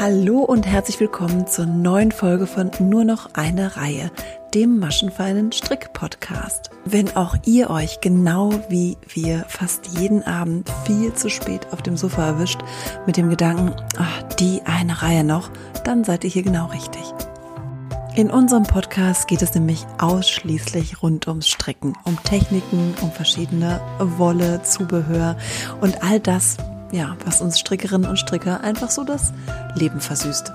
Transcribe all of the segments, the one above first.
Hallo und herzlich willkommen zur neuen Folge von Nur noch eine Reihe, dem maschenfeinen Strick-Podcast. Wenn auch ihr euch genau wie wir fast jeden Abend viel zu spät auf dem Sofa erwischt mit dem Gedanken, ach, die eine Reihe noch, dann seid ihr hier genau richtig. In unserem Podcast geht es nämlich ausschließlich rund ums Stricken, um Techniken, um verschiedene Wolle, Zubehör und all das, ja, was uns Strickerinnen und Stricker einfach so das Leben versüßt.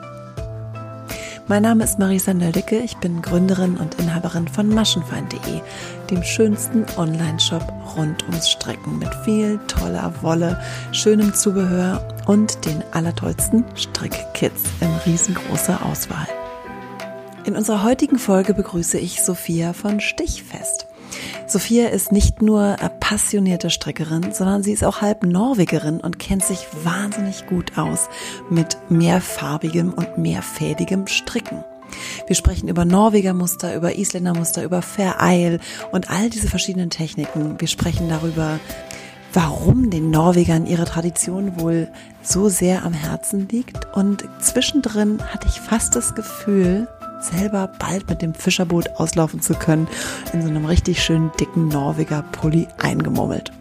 Mein Name ist Marisa Nöldecke, ich bin Gründerin und Inhaberin von maschenfein.de, dem schönsten Online-Shop rund ums Stricken mit viel toller Wolle, schönem Zubehör und den allertollsten Strickkits in riesengroßer Auswahl. In unserer heutigen Folge begrüße ich Sophia von Stichfest. Sophia ist nicht nur passionierte Strickerin, sondern sie ist auch halb Norwegerin und kennt sich wahnsinnig gut aus mit mehrfarbigem und mehrfädigem Stricken. Wir sprechen über Norwegermuster, über Isländermuster, über Vereil und all diese verschiedenen Techniken. Wir sprechen darüber, warum den Norwegern ihre Tradition wohl so sehr am Herzen liegt. Und zwischendrin hatte ich fast das Gefühl, selber bald mit dem Fischerboot auslaufen zu können, in so einem richtig schönen dicken Norweger Pulli eingemummelt.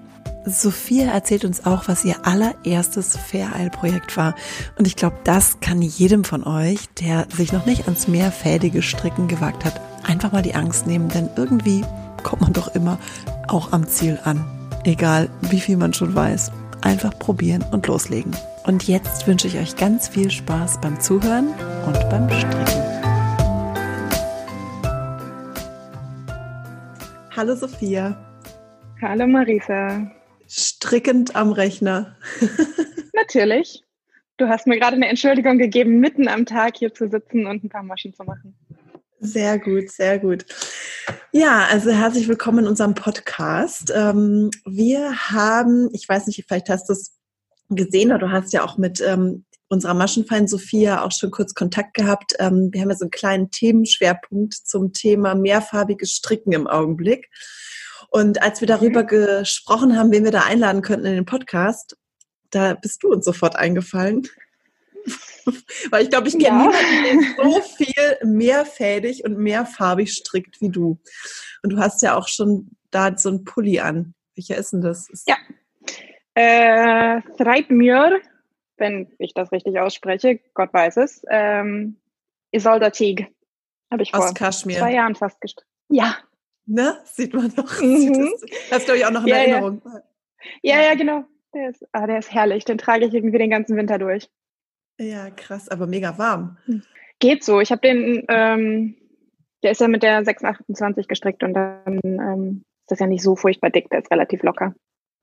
Sophia erzählt uns auch, was ihr allererstes Faireil-Projekt war. Und ich glaube, das kann jedem von euch, der sich noch nicht ans mehrfädige Stricken gewagt hat, einfach mal die Angst nehmen, denn irgendwie kommt man doch immer auch am Ziel an. Egal, wie viel man schon weiß. Einfach probieren und loslegen. Und jetzt wünsche ich euch ganz viel Spaß beim Zuhören und beim Stricken. Hallo Sophia. Hallo Marisa. Strickend am Rechner. Natürlich. Du hast mir gerade eine Entschuldigung gegeben, mitten am Tag hier zu sitzen und ein paar Maschen zu machen. Sehr gut, sehr gut. Ja, also herzlich willkommen in unserem Podcast. Ähm, wir haben, ich weiß nicht, vielleicht hast du es gesehen oder du hast ja auch mit ähm, unserer Maschenfein Sophia auch schon kurz Kontakt gehabt. Ähm, wir haben ja so einen kleinen Themenschwerpunkt zum Thema mehrfarbiges Stricken im Augenblick. Und als wir darüber mhm. gesprochen haben, wen wir da einladen könnten in den Podcast, da bist du uns sofort eingefallen. Weil ich glaube, ich kenne ja. niemanden, der so viel mehrfädig und mehrfarbig strickt wie du. Und du hast ja auch schon da so einen Pulli an. Welcher ist denn das? Ja. Äh, Threibmjör wenn ich das richtig ausspreche, Gott weiß es. Ähm, Isolda Teague habe ich vor Kaschmir. zwei Jahren fast gestrickt. Ja. Ne? Sieht man doch. Mhm. Das glaube ich auch noch in ja, Erinnerung. Ja. ja, ja, genau. Der ist, ah, der ist herrlich. Den trage ich irgendwie den ganzen Winter durch. Ja, krass, aber mega warm. Hm. Geht so. Ich habe den, ähm, der ist ja mit der 628 gestrickt und dann ähm, ist das ja nicht so furchtbar dick, der ist relativ locker.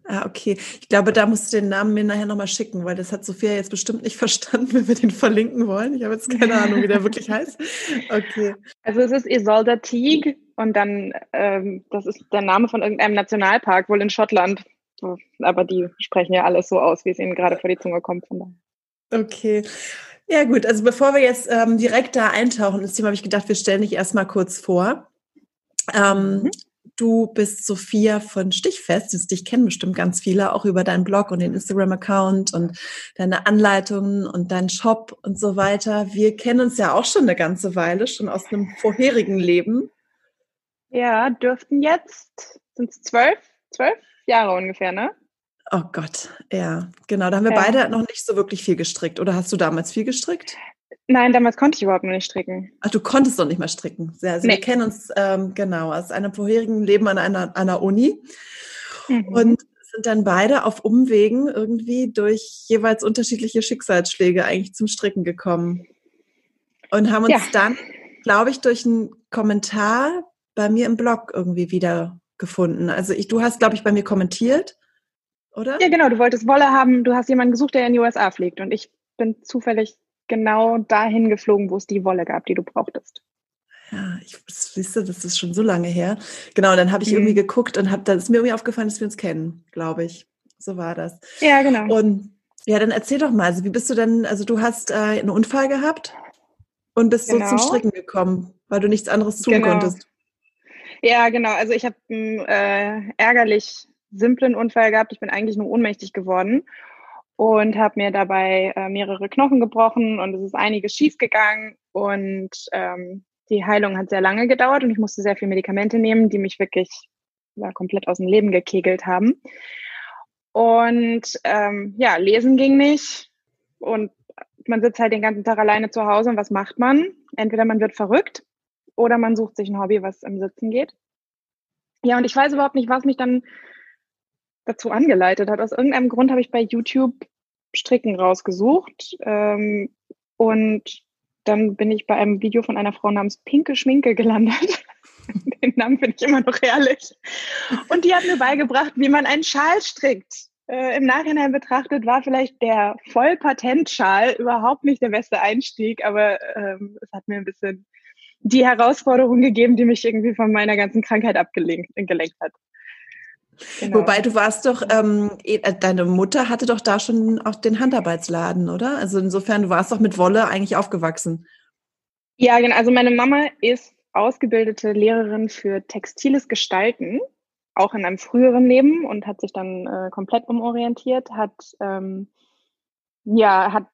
Ah, okay. Ich glaube, da musst du den Namen mir nachher nochmal schicken, weil das hat Sophia jetzt bestimmt nicht verstanden, wenn wir den verlinken wollen. Ich habe jetzt keine Ahnung, wie der wirklich heißt. Okay. Also es ist Isolda Teague und dann, ähm, das ist der Name von irgendeinem Nationalpark, wohl in Schottland. Aber die sprechen ja alles so aus, wie es ihnen gerade vor die Zunge kommt. Okay. Ja gut, also bevor wir jetzt ähm, direkt da eintauchen ins Thema, habe ich gedacht, wir stellen dich erstmal kurz vor. Ähm, mhm. Du bist Sophia von Stichfest. Dich kennen bestimmt ganz viele, auch über deinen Blog und den Instagram-Account und deine Anleitungen und deinen Shop und so weiter. Wir kennen uns ja auch schon eine ganze Weile, schon aus einem vorherigen Leben. Ja, dürften jetzt, sind es zwölf, zwölf Jahre ungefähr, ne? Oh Gott, ja, genau. Da haben wir ja. beide noch nicht so wirklich viel gestrickt. Oder hast du damals viel gestrickt? Nein, damals konnte ich überhaupt noch nicht stricken. Ach, du konntest doch nicht mehr stricken. Also nee. Wir kennen uns ähm, genau aus einem vorherigen Leben an einer, einer Uni mhm. und sind dann beide auf Umwegen irgendwie durch jeweils unterschiedliche Schicksalsschläge eigentlich zum Stricken gekommen. Und haben uns ja. dann, glaube ich, durch einen Kommentar bei mir im Blog irgendwie wieder gefunden. Also ich, du hast, glaube ich, bei mir kommentiert, oder? Ja, genau. Du wolltest Wolle haben. Du hast jemanden gesucht, der in die USA fliegt. Und ich bin zufällig genau dahin geflogen, wo es die Wolle gab, die du brauchtest. Ja, ich du, das ist schon so lange her. Genau, dann habe ich mhm. irgendwie geguckt und habe, da ist mir irgendwie aufgefallen, dass wir uns kennen, glaube ich. So war das. Ja, genau. Und ja, dann erzähl doch mal, also wie bist du denn, also du hast äh, einen Unfall gehabt und bist genau. so zum Stricken gekommen, weil du nichts anderes tun genau. konntest. Ja, genau. Also ich habe einen äh, ärgerlich simplen Unfall gehabt. Ich bin eigentlich nur ohnmächtig geworden und habe mir dabei äh, mehrere Knochen gebrochen und es ist einiges schief gegangen und ähm, die Heilung hat sehr lange gedauert und ich musste sehr viel Medikamente nehmen, die mich wirklich ja, komplett aus dem Leben gekegelt haben. Und ähm, ja, lesen ging nicht und man sitzt halt den ganzen Tag alleine zu Hause und was macht man? Entweder man wird verrückt oder man sucht sich ein Hobby, was im Sitzen geht. Ja, und ich weiß überhaupt nicht, was mich dann dazu angeleitet hat. Aus irgendeinem Grund habe ich bei YouTube Stricken rausgesucht ähm, und dann bin ich bei einem Video von einer Frau namens Pinke Schminke gelandet. Den Namen finde ich immer noch herrlich. Und die hat mir beigebracht, wie man einen Schal strickt. Äh, Im Nachhinein betrachtet war vielleicht der Vollpatentschal überhaupt nicht der beste Einstieg, aber ähm, es hat mir ein bisschen die Herausforderung gegeben, die mich irgendwie von meiner ganzen Krankheit abgelenkt hat. Genau. Wobei du warst doch, ähm, eh, äh, deine Mutter hatte doch da schon auch den Handarbeitsladen, oder? Also insofern, du warst doch mit Wolle eigentlich aufgewachsen. Ja, genau. Also meine Mama ist ausgebildete Lehrerin für textiles Gestalten, auch in einem früheren Leben und hat sich dann äh, komplett umorientiert, hat ähm, ja hat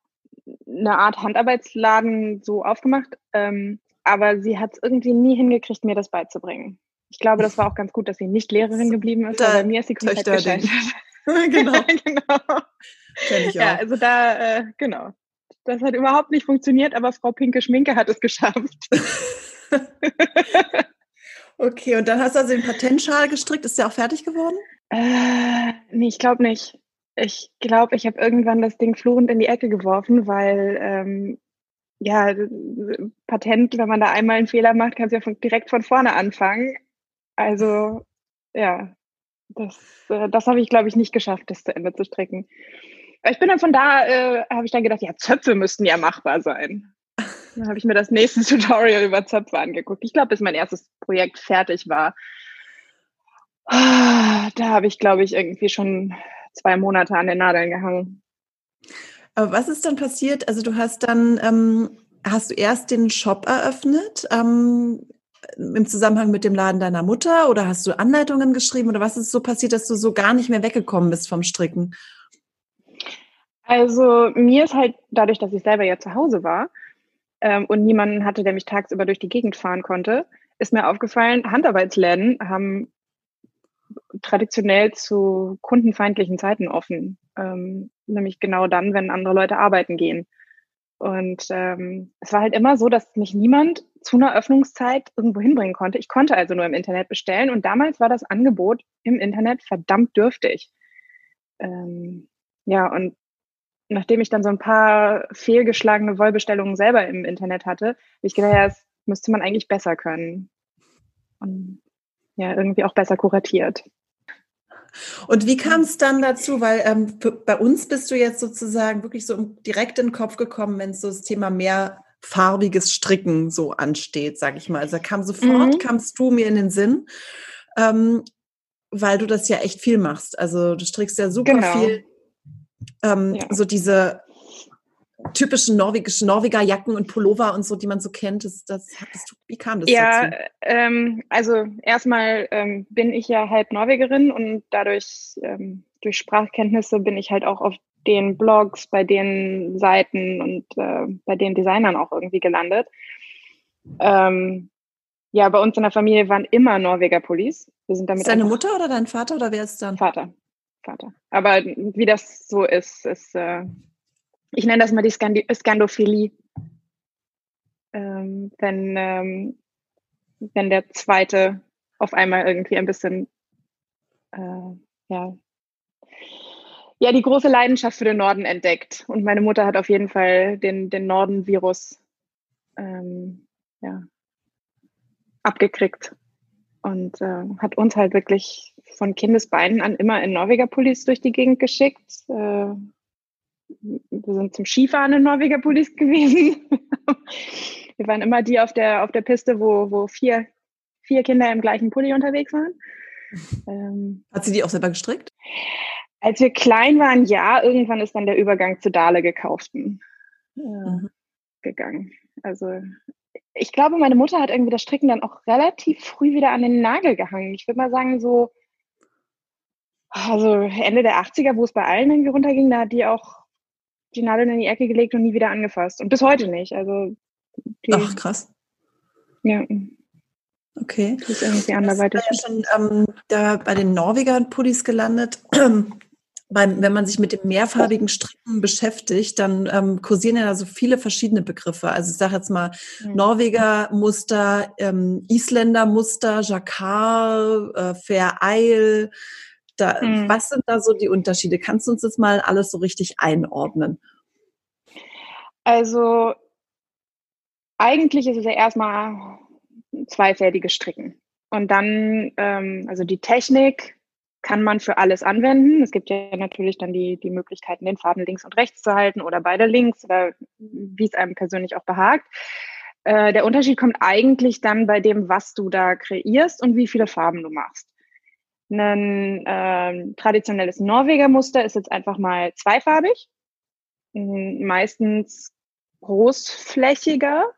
eine Art Handarbeitsladen so aufgemacht, ähm, aber sie hat es irgendwie nie hingekriegt, mir das beizubringen. Ich glaube, das war auch ganz gut, dass sie nicht Lehrerin geblieben ist, weil bei mir ist sie komplett gescheitert. genau. genau. Kenn ich auch. Ja, also da, äh, genau. Das hat überhaupt nicht funktioniert, aber Frau Pinke Schminke hat es geschafft. okay, und dann hast du also den Patentschal gestrickt. Ist der auch fertig geworden? Äh, nee, ich glaube nicht. Ich glaube, ich habe irgendwann das Ding fluchend in die Ecke geworfen, weil ähm, ja, Patent, wenn man da einmal einen Fehler macht, kannst du ja von, direkt von vorne anfangen. Also, ja, das, äh, das habe ich, glaube ich, nicht geschafft, das zu Ende zu stricken. Ich bin dann von da, äh, habe ich dann gedacht, ja, Zöpfe müssten ja machbar sein. Dann habe ich mir das nächste Tutorial über Zöpfe angeguckt. Ich glaube, bis mein erstes Projekt fertig war, da habe ich, glaube ich, irgendwie schon zwei Monate an den Nadeln gehangen. Aber was ist dann passiert? Also du hast dann, ähm, hast du erst den Shop eröffnet? Ähm, im Zusammenhang mit dem Laden deiner Mutter oder hast du Anleitungen geschrieben oder was ist so passiert, dass du so gar nicht mehr weggekommen bist vom Stricken? Also mir ist halt dadurch, dass ich selber ja zu Hause war ähm, und niemanden hatte, der mich tagsüber durch die Gegend fahren konnte, ist mir aufgefallen, Handarbeitsläden haben traditionell zu kundenfeindlichen Zeiten offen, ähm, nämlich genau dann, wenn andere Leute arbeiten gehen. Und ähm, es war halt immer so, dass mich niemand zu einer Öffnungszeit irgendwo hinbringen konnte. Ich konnte also nur im Internet bestellen und damals war das Angebot im Internet verdammt dürftig. Ähm, ja, und nachdem ich dann so ein paar fehlgeschlagene Wollbestellungen selber im Internet hatte, habe ich gedacht, ja, das müsste man eigentlich besser können. Und ja, irgendwie auch besser kuratiert. Und wie kam es dann dazu? Weil ähm, bei uns bist du jetzt sozusagen wirklich so direkt in den Kopf gekommen, wenn es so das Thema mehr farbiges Stricken so ansteht, sag ich mal. Also da kam sofort, mhm. kamst du mir in den Sinn, ähm, weil du das ja echt viel machst. Also du strickst ja super genau. viel. Ähm, ja. So diese typischen norwegischen Norweger Jacken und Pullover und so, die man so kennt. Das, das, das wie kam das ja? Ähm, also erstmal ähm, bin ich ja halt Norwegerin und dadurch ähm, durch Sprachkenntnisse bin ich halt auch auf den Blogs, bei den Seiten und äh, bei den Designern auch irgendwie gelandet. Ähm, ja, bei uns in der Familie waren immer Norweger Pullis. Wir sind damit ist deine Mutter oder dein Vater oder wer ist dann? Vater. Vater. Aber wie das so ist, ist äh, ich nenne das mal die Skandi Skandophilie. Ähm, wenn, ähm, wenn der zweite auf einmal irgendwie ein bisschen äh, ja, ja, die große Leidenschaft für den Norden entdeckt. Und meine Mutter hat auf jeden Fall den, den Norden-Virus ähm, ja, abgekriegt und äh, hat uns halt wirklich von Kindesbeinen an immer in Norweger-Pullis durch die Gegend geschickt. Äh, wir sind zum Skifahren in Norweger Pullis gewesen. wir waren immer die auf der, auf der Piste, wo, wo vier, vier Kinder im gleichen Pulli unterwegs waren. Ähm, Hat sie die auch selber gestrickt? Als wir klein waren, ja. Irgendwann ist dann der Übergang zu Dale gekauften äh, mhm. gegangen. Also ich glaube, meine Mutter hat irgendwie das Stricken dann auch relativ früh wieder an den Nagel gehangen. Ich würde mal sagen, so Also Ende der 80er, wo es bei allen irgendwie runterging, da hat die auch die Nadeln in die Ecke gelegt und nie wieder angefasst. Und bis heute nicht. Also Ach, krass. Ja. Okay. Das ist irgendwie anderweitig. Ja schon ähm, da bei den Norweger-Pullis gelandet. Beim, wenn man sich mit dem mehrfarbigen Stricken beschäftigt, dann ähm, kursieren ja da so viele verschiedene Begriffe. Also ich sage jetzt mal mhm. Norweger-Muster, ähm, Isländer-Muster, Jacquard, äh, Fair Isle. Da, mhm. Was sind da so die Unterschiede? Kannst du uns das mal alles so richtig einordnen? Also eigentlich ist es ja erstmal zweifältiges Stricken. Und dann, ähm, also die Technik kann man für alles anwenden. Es gibt ja natürlich dann die, die Möglichkeiten, den Faden links und rechts zu halten oder beide links oder wie es einem persönlich auch behagt. Äh, der Unterschied kommt eigentlich dann bei dem, was du da kreierst und wie viele Farben du machst. Ein äh, traditionelles Norweger Muster ist jetzt einfach mal zweifarbig, meistens großflächiger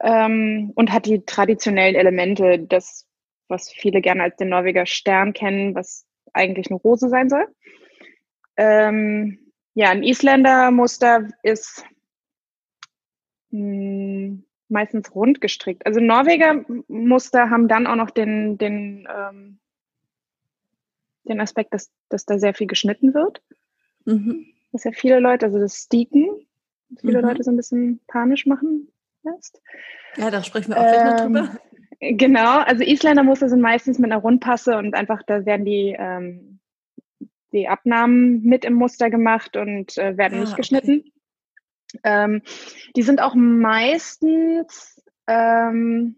ähm, und hat die traditionellen Elemente, das, was viele gerne als den Norweger Stern kennen, was eigentlich eine Rose sein soll. Ähm, ja, ein Isländer Muster ist mh, hm, meistens rund gestrickt. Also Norweger Muster haben dann auch noch den, den, ähm, den Aspekt, dass, dass da sehr viel geschnitten wird. Mhm. Dass ja viele Leute, also das Steaken, viele mhm. Leute so ein bisschen panisch machen lässt. Ja, da sprechen wir auch gleich ähm, noch drüber. Genau, also Isländer Muster sind meistens mit einer Rundpasse und einfach da werden die, ähm, die Abnahmen mit im Muster gemacht und äh, werden ah, nicht geschnitten. Okay. Ähm, die sind auch meistens ähm,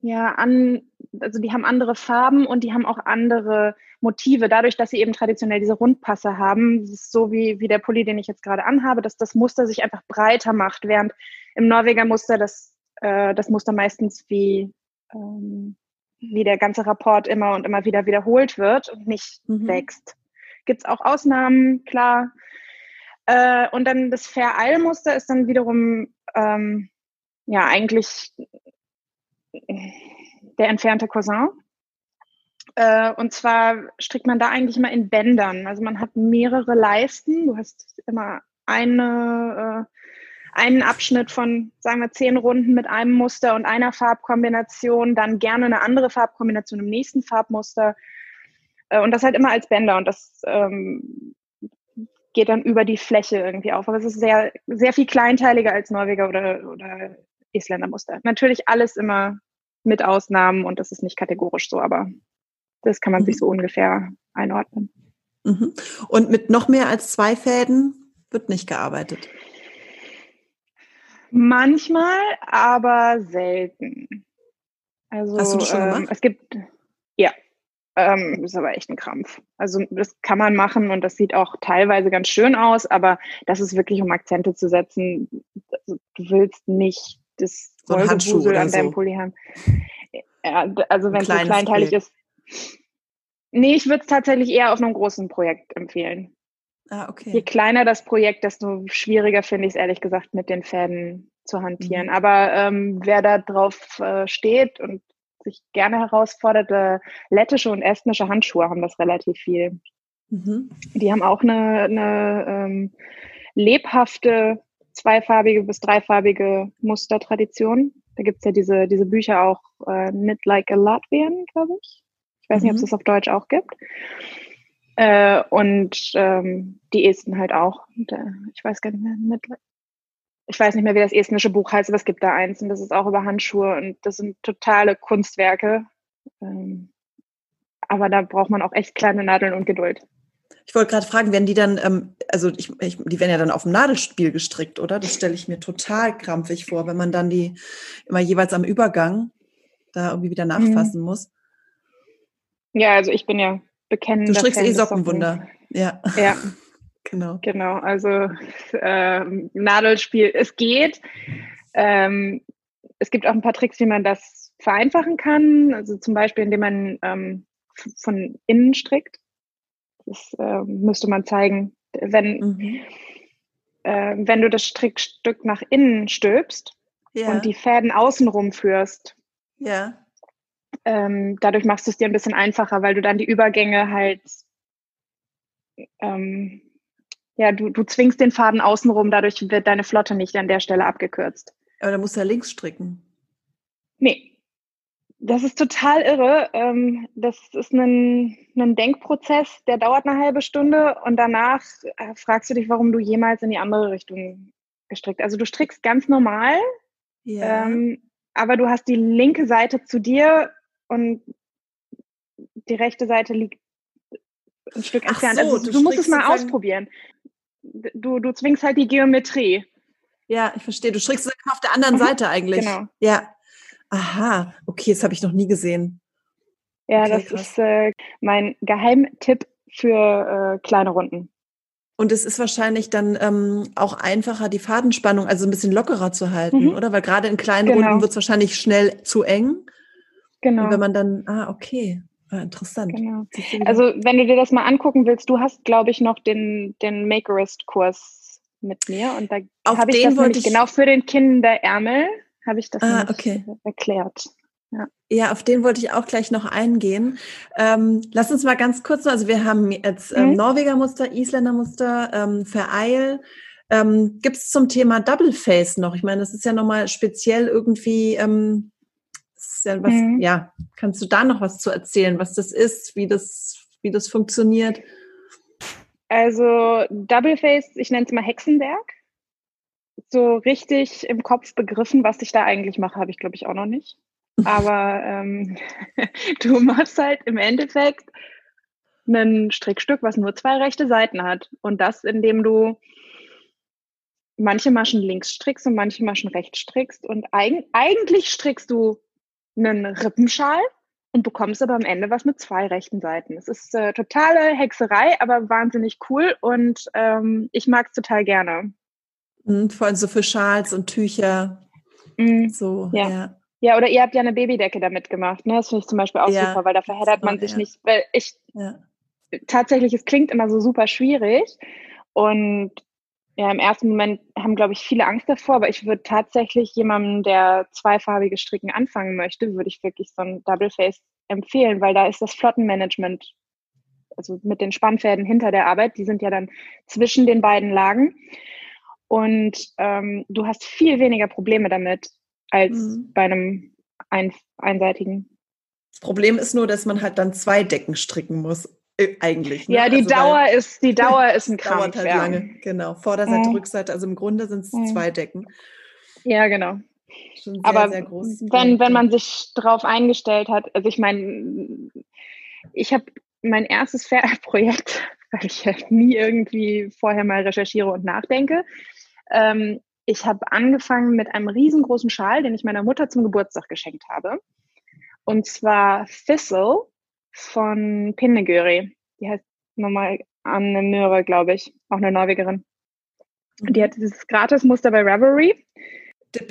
ja an, also die haben andere Farben und die haben auch andere Motive. Dadurch, dass sie eben traditionell diese Rundpasse haben, das ist so wie, wie der Pulli, den ich jetzt gerade anhabe, dass das Muster sich einfach breiter macht, während im Norweger Muster das, äh, das Muster meistens wie, ähm, wie der ganze Rapport immer und immer wieder wiederholt wird und nicht mhm. wächst. Gibt es auch Ausnahmen, klar. Äh, und dann das Fair-Eil-Muster ist dann wiederum ähm, ja eigentlich der entfernte Cousin. Äh, und zwar strickt man da eigentlich immer in Bändern. Also man hat mehrere Leisten. Du hast immer eine, äh, einen Abschnitt von, sagen wir, zehn Runden mit einem Muster und einer Farbkombination, dann gerne eine andere Farbkombination im nächsten Farbmuster. Äh, und das halt immer als Bänder. Und das ähm, geht dann über die Fläche irgendwie auf. Aber es ist sehr, sehr viel kleinteiliger als Norweger oder, oder Isländer Muster. Natürlich alles immer mit Ausnahmen und das ist nicht kategorisch so, aber das kann man mhm. sich so ungefähr einordnen. Mhm. Und mit noch mehr als zwei Fäden wird nicht gearbeitet? Manchmal, aber selten. Also Hast du das schon ähm, gemacht? es gibt, ja, ähm, ist aber echt ein Krampf. Also das kann man machen und das sieht auch teilweise ganz schön aus, aber das ist wirklich, um Akzente zu setzen. Also, du willst nicht das so Wollgebusel an deinem so. Pulli haben. Ja, also wenn es so kleinteilig ist. Nee, ich würde es tatsächlich eher auf einem großen Projekt empfehlen. Ah, okay. Je kleiner das Projekt, desto schwieriger finde ich es ehrlich gesagt mit den Fäden zu hantieren. Mhm. Aber ähm, wer da drauf äh, steht und sich gerne herausfordert, äh, lettische und estnische Handschuhe haben das relativ viel. Mhm. Die haben auch eine, eine ähm, lebhafte zweifarbige bis dreifarbige Mustertradition. Da gibt es ja diese, diese Bücher auch, äh, Knit Like a Latvian, glaube ich. Ich weiß mhm. nicht, ob es das auf Deutsch auch gibt. Äh, und ähm, die Esten halt auch. Und, äh, ich weiß gar nicht mehr, Knit ich weiß nicht mehr, wie das estnische Buch heißt, aber es gibt da eins und das ist auch über Handschuhe und das sind totale Kunstwerke. Ähm, aber da braucht man auch echt kleine Nadeln und Geduld. Ich wollte gerade fragen, werden die dann, ähm, also ich, ich, die werden ja dann auf dem Nadelspiel gestrickt, oder? Das stelle ich mir total krampfig vor, wenn man dann die immer jeweils am Übergang da irgendwie wieder mhm. nachfassen mhm. muss. Ja, also ich bin ja bekennen. Du strickst eh Sockenwunder. Ja. Ja. genau. Genau, also äh, Nadelspiel, es geht. Ähm, es gibt auch ein paar Tricks, wie man das vereinfachen kann. Also zum Beispiel, indem man ähm, von innen strickt. Das äh, müsste man zeigen. Wenn, mhm. äh, wenn du das Strickstück nach innen stülpst ja. und die Fäden außenrum führst, ja. Ähm, dadurch machst du es dir ein bisschen einfacher, weil du dann die Übergänge halt, ähm, ja, du, du zwingst den Faden außenrum, dadurch wird deine Flotte nicht an der Stelle abgekürzt. Aber da musst du ja links stricken. Nee. Das ist total irre. Ähm, das ist ein, ein Denkprozess, der dauert eine halbe Stunde und danach äh, fragst du dich, warum du jemals in die andere Richtung gestrickt. Also du strickst ganz normal, ja. ähm, aber du hast die linke Seite zu dir und die rechte Seite liegt ein Stück entfernt. So, also, du, du musst es mal ausprobieren. Du, du zwingst halt die Geometrie. Ja, ich verstehe. Du strickst auf der anderen mhm. Seite eigentlich. Genau. Ja. Aha, okay, das habe ich noch nie gesehen. Ja, okay, das krass. ist äh, mein Geheimtipp für äh, kleine Runden. Und es ist wahrscheinlich dann ähm, auch einfacher, die Fadenspannung also ein bisschen lockerer zu halten, mhm. oder? Weil gerade in kleinen genau. Runden wird es wahrscheinlich schnell zu eng. Genau. Und wenn man dann, ah, okay, ah, interessant. Genau. Also wenn du dir das mal angucken willst, du hast, glaube ich, noch den, den Makerist-Kurs mit mir und da habe ich das nämlich ich genau für den Kinderärmel habe ich das ah, okay. erklärt. Ja. ja, auf den wollte ich auch gleich noch eingehen. Ähm, lass uns mal ganz kurz, also wir haben jetzt ähm, mhm. Norweger Muster, Isländer Muster, ähm, Vereil. Ähm, Gibt es zum Thema Double Face noch? Ich meine, das ist ja nochmal speziell irgendwie, ähm, ja, was, mhm. ja, kannst du da noch was zu erzählen, was das ist, wie das, wie das funktioniert? Also Double Face, ich nenne es mal Hexenwerk. So richtig im Kopf begriffen, was ich da eigentlich mache, habe ich glaube ich auch noch nicht. Aber ähm, du machst halt im Endeffekt ein Strickstück, was nur zwei rechte Seiten hat. Und das, indem du manche Maschen links strickst und manche Maschen rechts strickst. Und eig eigentlich strickst du einen Rippenschal und bekommst aber am Ende was mit zwei rechten Seiten. Es ist äh, totale Hexerei, aber wahnsinnig cool und ähm, ich mag es total gerne. Mhm, vor allem so für Schals und Tücher. Mhm. So, ja. ja. Ja, oder ihr habt ja eine Babydecke damit gemacht, ne? Das finde ich zum Beispiel auch ja, super, weil da verheddert man sich ja. nicht, weil ich tatsächlich, es klingt immer so super schwierig und ja, im ersten Moment haben, glaube ich, viele Angst davor, aber ich würde tatsächlich jemandem, der zweifarbige Stricken anfangen möchte, würde ich wirklich so ein Double Face empfehlen, weil da ist das Flottenmanagement, also mit den Spannfäden hinter der Arbeit, die sind ja dann zwischen den beiden Lagen. Und ähm, du hast viel weniger Probleme damit, als mhm. bei einem ein, einseitigen. Das Problem ist nur, dass man halt dann zwei Decken stricken muss. Äh, eigentlich. Ne? Ja, die also Dauer ist, die Dauer ist ein Kampf. Dauert halt ja. lange, genau. Vorderseite, mhm. Rückseite, also im Grunde sind es mhm. zwei Decken. Ja, genau. Sehr, Aber sehr wenn, wenn man sich darauf eingestellt hat, also ich meine, ich habe mein erstes Projekt, weil ich halt nie irgendwie vorher mal recherchiere und nachdenke, ähm, ich habe angefangen mit einem riesengroßen Schal, den ich meiner Mutter zum Geburtstag geschenkt habe. Und zwar Thistle von Pinnegöri. Die heißt nochmal Anne Möhre, glaube ich. Auch eine Norwegerin. Und die hat dieses Gratis-Muster bei Ravelry.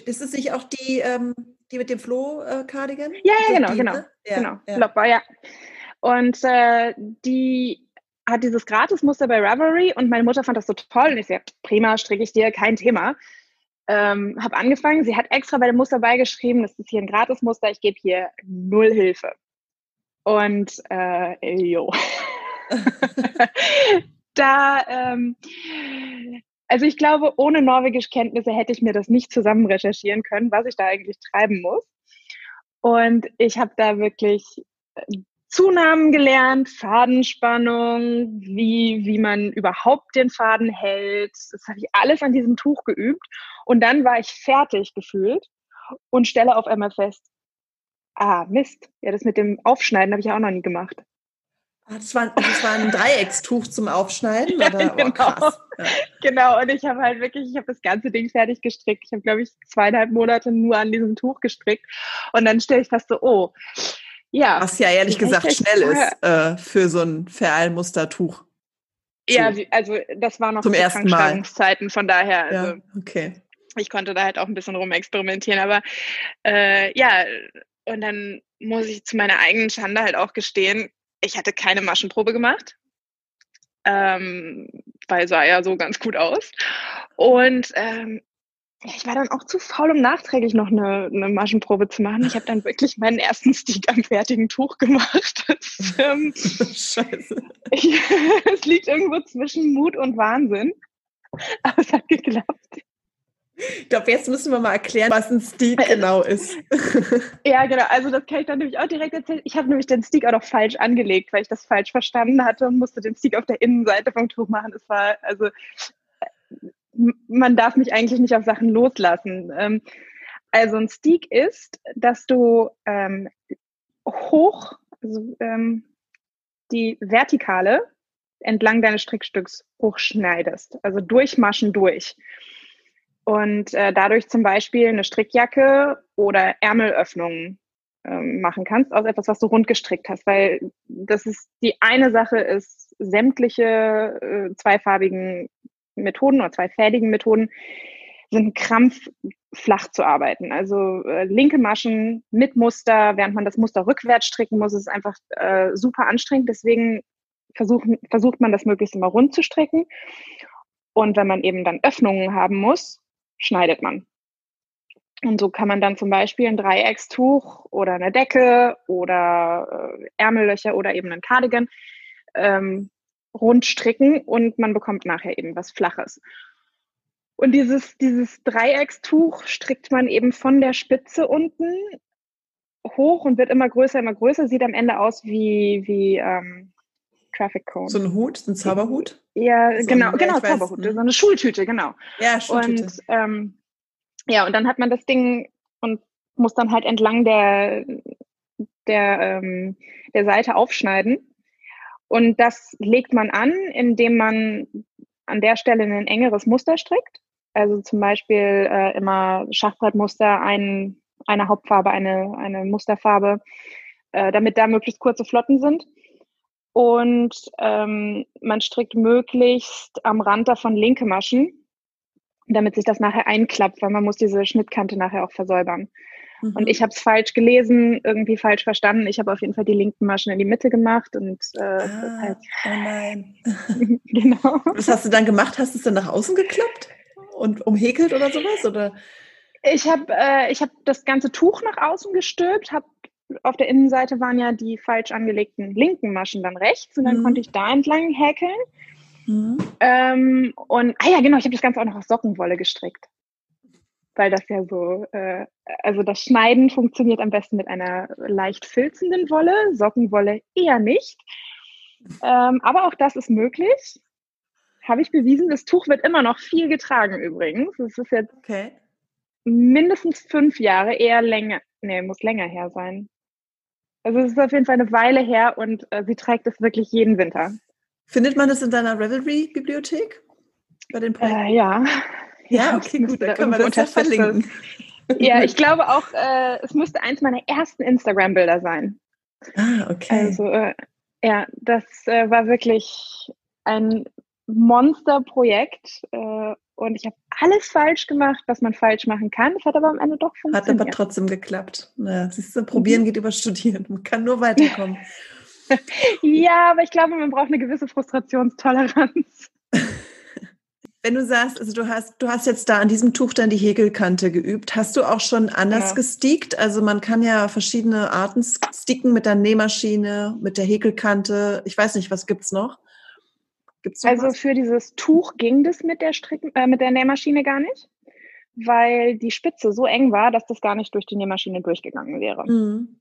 Ist es nicht auch die, ähm, die mit dem Floh-Cardigan? ja, ja, genau, die, genau. Ne? Ja, genau. Ja. Flopper, ja. Und äh, die hat dieses Gratis-Muster bei Ravelry und meine Mutter fand das so toll. Und ich sagte, prima, stricke ich dir, kein Thema ähm, habe angefangen. Sie hat extra bei dem Muster beigeschrieben, das ist hier ein Gratis-Muster, ich gebe hier null Hilfe. Und äh, jo. da, ähm, also ich glaube, ohne Norwegisch-Kenntnisse hätte ich mir das nicht zusammen recherchieren können, was ich da eigentlich treiben muss. Und ich habe da wirklich Zunahmen gelernt, Fadenspannung, wie, wie man überhaupt den Faden hält. Das habe ich alles an diesem Tuch geübt. Und dann war ich fertig gefühlt und stelle auf einmal fest, ah, Mist. Ja, das mit dem Aufschneiden habe ich ja auch noch nie gemacht. Ah, das war, das war ein Dreieckstuch zum Aufschneiden? Oder? Ja, genau. Oh, ja. genau, und ich habe halt wirklich, ich habe das ganze Ding fertig gestrickt. Ich habe, glaube ich, zweieinhalb Monate nur an diesem Tuch gestrickt. Und dann stelle ich fest so, oh, ja. Was ja ehrlich gesagt schnell ist äh, für so ein Verallmustertuch. Ja, also das war noch zum ersten Mal. von daher. Also, ja, okay. Ich konnte da halt auch ein bisschen rumexperimentieren, aber äh, ja, und dann muss ich zu meiner eigenen Schande halt auch gestehen, ich hatte keine Maschenprobe gemacht. Ähm, weil sah ja so ganz gut aus. Und ähm, ich war dann auch zu faul, um nachträglich noch eine, eine Maschenprobe zu machen. Ich habe dann wirklich meinen ersten Stick am fertigen Tuch gemacht. Das, ähm, Scheiße. Es liegt irgendwo zwischen Mut und Wahnsinn. Aber es hat geklappt. Ich glaube, jetzt müssen wir mal erklären, was ein Stick genau ist. ja, genau. Also das kann ich dann nämlich auch direkt erzählen. Ich habe nämlich den Stick auch noch falsch angelegt, weil ich das falsch verstanden hatte und musste den Stick auf der Innenseite vom Tuch machen. Es war also man darf mich eigentlich nicht auf Sachen loslassen. Ähm, also ein Steak ist, dass du ähm, hoch, also, ähm, die Vertikale entlang deines Strickstücks hochschneidest, also durch Maschen durch. Und äh, dadurch zum Beispiel eine Strickjacke oder Ärmelöffnungen ähm, machen kannst aus etwas, was du rund gestrickt hast, weil das ist die eine Sache ist sämtliche äh, zweifarbigen Methoden oder zwei fädigen Methoden sind Krampf flach zu arbeiten. Also äh, linke Maschen mit Muster, während man das Muster rückwärts stricken muss, ist einfach äh, super anstrengend. Deswegen versuchen, versucht man das möglichst immer rund zu stricken. Und wenn man eben dann Öffnungen haben muss, schneidet man. Und so kann man dann zum Beispiel ein Dreieckstuch oder eine Decke oder äh, Ärmellöcher oder eben ein Cardigan ähm, rund stricken und man bekommt nachher eben was Flaches. Und dieses, dieses Dreieckstuch strickt man eben von der Spitze unten hoch und wird immer größer, immer größer, sieht am Ende aus wie, wie ähm, Traffic Cone. So ein Hut, so ein Zauberhut? Ja, so genau, ein, genau, Zauberhut, weiß, so eine Schultüte, genau. Ja, Schultüte. Und ähm, ja, und dann hat man das Ding und muss dann halt entlang der, der, ähm, der Seite aufschneiden. Und das legt man an, indem man an der Stelle ein engeres Muster strickt. Also zum Beispiel äh, immer Schachbrettmuster, ein, eine Hauptfarbe, eine, eine Musterfarbe, äh, damit da möglichst kurze Flotten sind. Und ähm, man strickt möglichst am Rand davon linke Maschen, damit sich das nachher einklappt, weil man muss diese Schnittkante nachher auch versäubern. Mhm. Und ich habe es falsch gelesen, irgendwie falsch verstanden. Ich habe auf jeden Fall die linken Maschen in die Mitte gemacht und äh, ah, halt oh nein. genau. Was hast du dann gemacht? Hast du es dann nach außen geklappt und umhäkelt oder sowas? Oder? Ich habe äh, hab das ganze Tuch nach außen gestülpt, habe auf der Innenseite waren ja die falsch angelegten linken Maschen dann rechts und dann mhm. konnte ich da entlang häkeln. Mhm. Ähm, und, ah ja, genau, ich habe das Ganze auch noch aus Sockenwolle gestrickt weil das ja so, äh, also das Schneiden funktioniert am besten mit einer leicht filzenden Wolle, Sockenwolle eher nicht. Ähm, aber auch das ist möglich. Habe ich bewiesen. Das Tuch wird immer noch viel getragen übrigens. Es ist jetzt okay. mindestens fünf Jahre, eher länger. Nee, muss länger her sein. Also es ist auf jeden Fall eine Weile her und äh, sie trägt es wirklich jeden Winter. Findet man das in deiner Revelry-Bibliothek? Bei den Projekten? Äh, ja, ja, okay, gut, dann können wir das ja verlinken. Ja, ich glaube auch, äh, es müsste eins meiner ersten Instagram-Bilder sein. Ah, okay. Also, äh, ja, das äh, war wirklich ein Monsterprojekt äh, und ich habe alles falsch gemacht, was man falsch machen kann. Es hat aber am Ende doch funktioniert. Hat aber trotzdem geklappt. Naja, siehst du, probieren mhm. geht über Studieren. Man kann nur weiterkommen. ja, aber ich glaube, man braucht eine gewisse Frustrationstoleranz. Wenn du sagst, also du hast, du hast jetzt da an diesem Tuch dann die Häkelkante geübt, hast du auch schon anders ja. gestiegt? Also man kann ja verschiedene Arten sticken mit der Nähmaschine, mit der Häkelkante. Ich weiß nicht, was gibt's noch? Gibt's also was? für dieses Tuch ging das mit der Strick, äh, mit der Nähmaschine gar nicht, weil die Spitze so eng war, dass das gar nicht durch die Nähmaschine durchgegangen wäre. Mhm.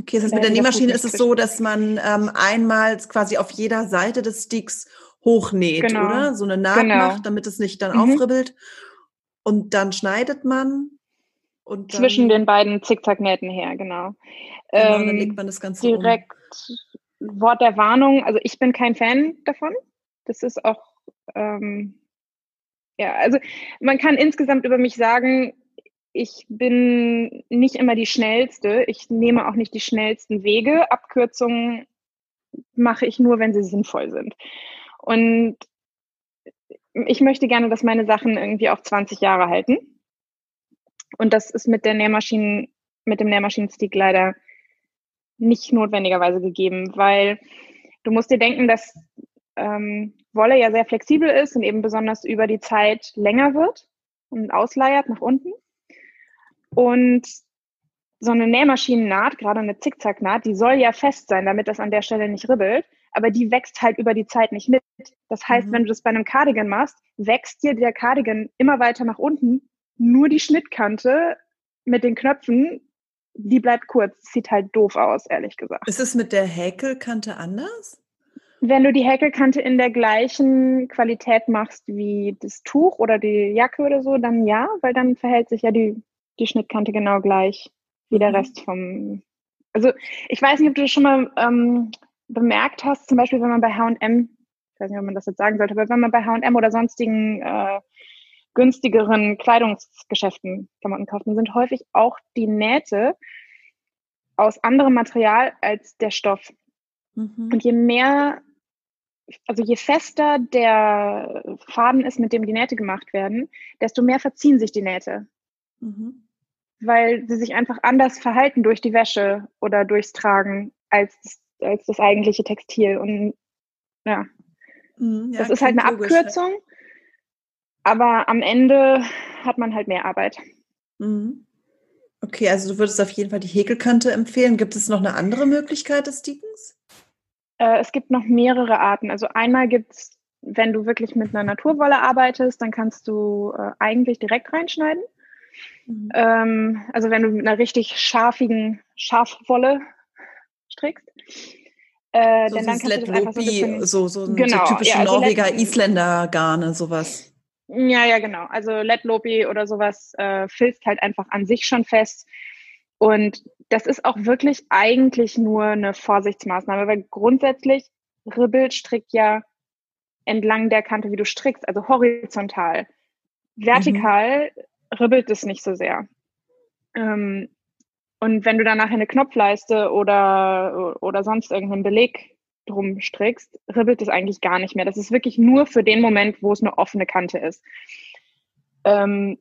Okay, das heißt, mit der Nähmaschine ist es so, dass man ähm, einmal quasi auf jeder Seite des Sticks hochnäht, genau. oder? So eine Naht genau. macht, damit es nicht dann mhm. aufribbelt. Und dann schneidet man. Und Zwischen den beiden Zickzacknähten her, genau. Genau, ähm, dann legt man das Ganze Direkt um. Wort der Warnung, also ich bin kein Fan davon. Das ist auch, ähm, ja, also man kann insgesamt über mich sagen, ich bin nicht immer die schnellste. Ich nehme auch nicht die schnellsten Wege. Abkürzungen mache ich nur, wenn sie sinnvoll sind. Und ich möchte gerne, dass meine Sachen irgendwie auch 20 Jahre halten. Und das ist mit der Nähmaschinen, mit dem Nähmaschinenstick leider nicht notwendigerweise gegeben, weil du musst dir denken, dass ähm, Wolle ja sehr flexibel ist und eben besonders über die Zeit länger wird. und ausleiert nach unten. Und so eine Nähmaschinennaht, gerade eine Zickzacknaht, die soll ja fest sein, damit das an der Stelle nicht ribbelt, aber die wächst halt über die Zeit nicht mit. Das heißt, mhm. wenn du das bei einem Cardigan machst, wächst dir der Cardigan immer weiter nach unten, nur die Schnittkante mit den Knöpfen, die bleibt kurz. Sieht halt doof aus, ehrlich gesagt. Ist es mit der Häkelkante anders? Wenn du die Häkelkante in der gleichen Qualität machst wie das Tuch oder die Jacke oder so, dann ja, weil dann verhält sich ja die, die Schnittkante genau gleich wie der mhm. Rest vom. Also ich weiß nicht, ob du das schon mal ähm, bemerkt hast, zum Beispiel wenn man bei H&M, ich weiß nicht, ob man das jetzt sagen sollte, aber wenn man bei H&M oder sonstigen äh, günstigeren Kleidungsgeschäften Klamotten kauft, dann sind häufig auch die Nähte aus anderem Material als der Stoff. Mhm. Und je mehr, also je fester der Faden ist, mit dem die Nähte gemacht werden, desto mehr verziehen sich die Nähte. Mhm. Weil sie sich einfach anders verhalten durch die Wäsche oder durchs Tragen als das, als das eigentliche Textil. Und ja, mhm, ja das ist halt eine logisch, Abkürzung. Ja. Aber am Ende hat man halt mehr Arbeit. Mhm. Okay, also du würdest auf jeden Fall die Häkelkante empfehlen. Gibt es noch eine andere Möglichkeit des Dickens? Äh, es gibt noch mehrere Arten. Also einmal gibt es, wenn du wirklich mit einer Naturwolle arbeitest, dann kannst du äh, eigentlich direkt reinschneiden. Mhm. Ähm, also wenn du mit einer richtig scharfigen Schafwolle strickst. Äh, so denn dann kannst du das einfach so, ein bisschen, so, so, genau, so typische ja, also Norweger, Isländer Garne, sowas. Ja, ja, genau. Also Letlopi oder sowas äh, filzt halt einfach an sich schon fest. Und das ist auch wirklich eigentlich nur eine Vorsichtsmaßnahme, weil grundsätzlich ribbelt strickt ja entlang der Kante, wie du strickst, also horizontal. Vertikal mhm. ribbelt es nicht so sehr. Ähm, und wenn du dann nachher eine Knopfleiste oder, oder sonst irgendeinen Beleg drum strickst, ribbelt es eigentlich gar nicht mehr. Das ist wirklich nur für den Moment, wo es eine offene Kante ist. Ähm,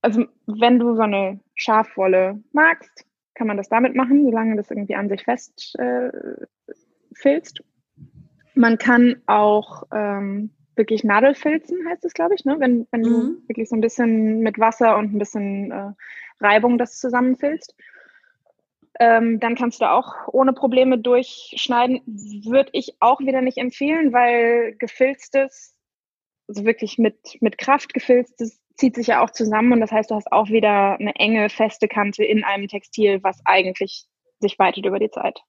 also wenn du so eine Schafwolle magst, kann man das damit machen, solange das irgendwie an sich fest äh, filzt. Man kann auch ähm, wirklich Nadelfilzen, heißt es, glaube ich, ne? wenn, wenn mhm. du wirklich so ein bisschen mit Wasser und ein bisschen äh, Reibung das zusammenfilzt. Ähm, dann kannst du auch ohne Probleme durchschneiden. Würde ich auch wieder nicht empfehlen, weil gefilztes, also wirklich mit, mit Kraft gefilztes, zieht sich ja auch zusammen und das heißt, du hast auch wieder eine enge, feste Kante in einem Textil, was eigentlich sich weitet über die Zeit.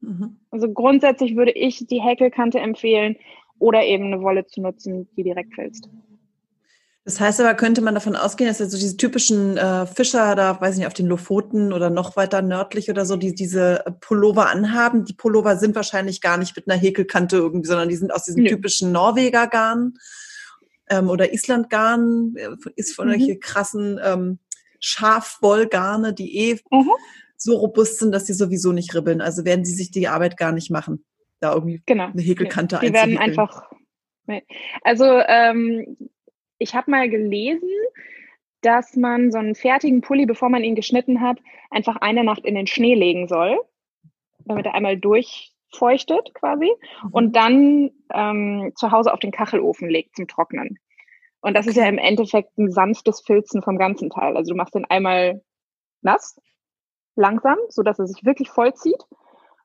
Mhm. Also grundsätzlich würde ich die Häkelkante empfehlen oder eben eine Wolle zu nutzen, die direkt filzt. Das heißt aber, könnte man davon ausgehen, dass also diese typischen äh, Fischer da, weiß ich nicht, auf den Lofoten oder noch weiter nördlich oder so, die diese Pullover anhaben, die Pullover sind wahrscheinlich gar nicht mit einer Häkelkante irgendwie, sondern die sind aus diesen Nö. typischen Norweger-Garn ähm, oder Island-Garn, äh, ist von mhm. solche krassen ähm, Schafwollgarne, die eh mhm. so robust sind, dass die sowieso nicht ribbeln. Also werden sie sich die Arbeit gar nicht machen, da irgendwie genau. eine Häkelkante Die werden einfach also ähm, ich habe mal gelesen, dass man so einen fertigen Pulli, bevor man ihn geschnitten hat, einfach eine Nacht in den Schnee legen soll, damit er einmal durchfeuchtet quasi mhm. und dann ähm, zu Hause auf den Kachelofen legt zum Trocknen. Und das ist ja im Endeffekt ein sanftes Filzen vom ganzen Teil. Also du machst den einmal nass, langsam, so dass er sich wirklich vollzieht.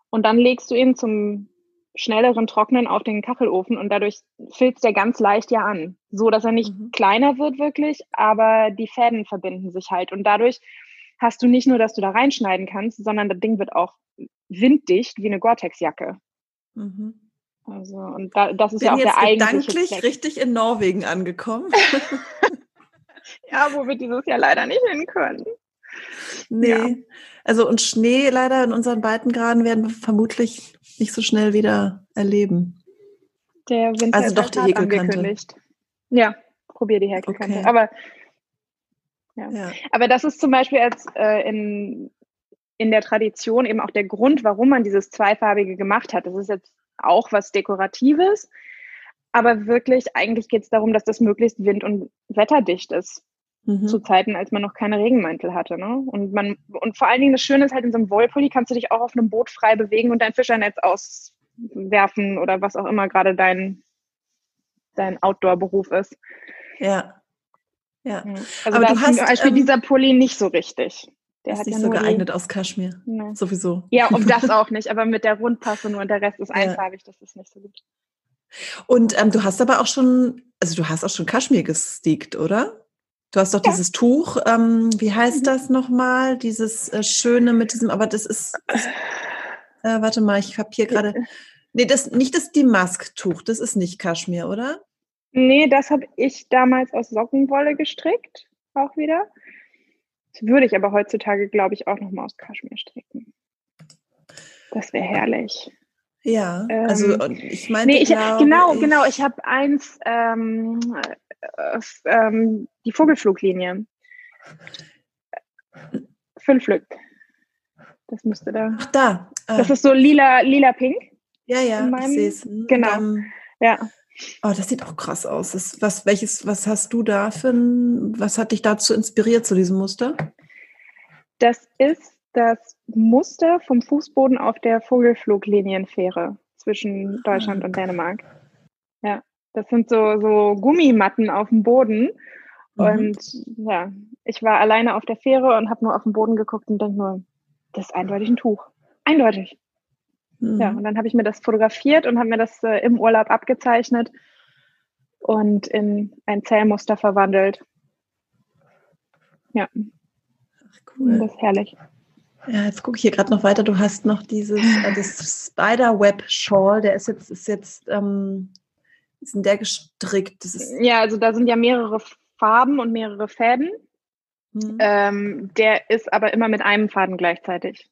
Und dann legst du ihn zum schnelleren Trocknen auf den Kachelofen und dadurch filzt er ganz leicht ja an, so dass er nicht mhm. kleiner wird wirklich, aber die Fäden verbinden sich halt und dadurch hast du nicht nur, dass du da reinschneiden kannst, sondern das Ding wird auch winddicht wie eine Gore-Tex-Jacke. Mhm. Also und da, das ist Bin ja auch jetzt der eigentliche gedanklich richtig in Norwegen angekommen. ja, wo wir dieses Jahr leider nicht hin können. Nee. Ja. Also und Schnee leider in unseren Breitengraden werden wir vermutlich nicht so schnell wieder erleben. Der Winter also doch die Häkelkante. Ja, probier die Häkelkante. Okay. Aber ja. ja. Aber das ist zum Beispiel als äh, in, in der Tradition eben auch der Grund, warum man dieses Zweifarbige gemacht hat. Das ist jetzt auch was Dekoratives, aber wirklich, eigentlich geht es darum, dass das möglichst wind- und wetterdicht ist. Mhm. Zu Zeiten, als man noch keine Regenmantel hatte. Ne? Und man, und vor allen Dingen das Schöne ist halt, in so einem Wollpulli kannst du dich auch auf einem Boot frei bewegen und dein Fischernetz auswerfen oder was auch immer gerade dein, dein Outdoor-Beruf ist. Ja. Ja. Also Aber du hast zum Beispiel ähm, dieser Pulli nicht so richtig. Der ist nicht ja so geeignet aus Kaschmir. Nee. Sowieso. Ja, und das auch nicht. Aber mit der Rundpasse nur und der Rest ist einfarbig. Das ist nicht so gut. Und ähm, du hast aber auch schon, also du hast auch schon Kaschmir gesteakt, oder? Du hast doch ja. dieses Tuch, ähm, wie heißt mhm. das nochmal? Dieses äh, schöne mit diesem, aber das ist, das, äh, warte mal, ich habe hier gerade, nee, das, nicht das Damask-Tuch, das ist nicht Kaschmir, oder? Nee, das habe ich damals aus Sockenwolle gestrickt, auch wieder. Das würde ich aber heutzutage, glaube ich, auch nochmal aus Kaschmir stricken. Das wäre herrlich. Ja, also ähm, ich meine, nee, ich, genau, ich, genau. Ich habe eins, ähm, äh, ähm, die Vogelfluglinie. Fünf Stück. Das müsste da. Ach da. Ah. Das ist so lila, lila pink. Ja, ja, ich sehe es. Genau. Dann, ja. Oh, das sieht auch krass aus. Das, was, welches, was hast du da für ein, was hat dich dazu inspiriert zu diesem Muster? Das ist das Muster vom Fußboden auf der Vogelfluglinienfähre zwischen Deutschland und Dänemark. Ja, das sind so, so Gummimatten auf dem Boden. Mhm. Und ja, ich war alleine auf der Fähre und habe nur auf den Boden geguckt und denke nur, das ist eindeutig ein Tuch. Eindeutig. Mhm. Ja, und dann habe ich mir das fotografiert und habe mir das äh, im Urlaub abgezeichnet und in ein Zellmuster verwandelt. Ja. Ach, cool. Das ist herrlich. Ja, jetzt gucke ich hier gerade noch weiter. Du hast noch dieses äh, das Spiderweb Shawl, der ist jetzt, ist jetzt, ähm, ist in der gestrickt. ja, also da sind ja mehrere Farben und mehrere Fäden. Hm. Ähm, der ist aber immer mit einem Faden gleichzeitig.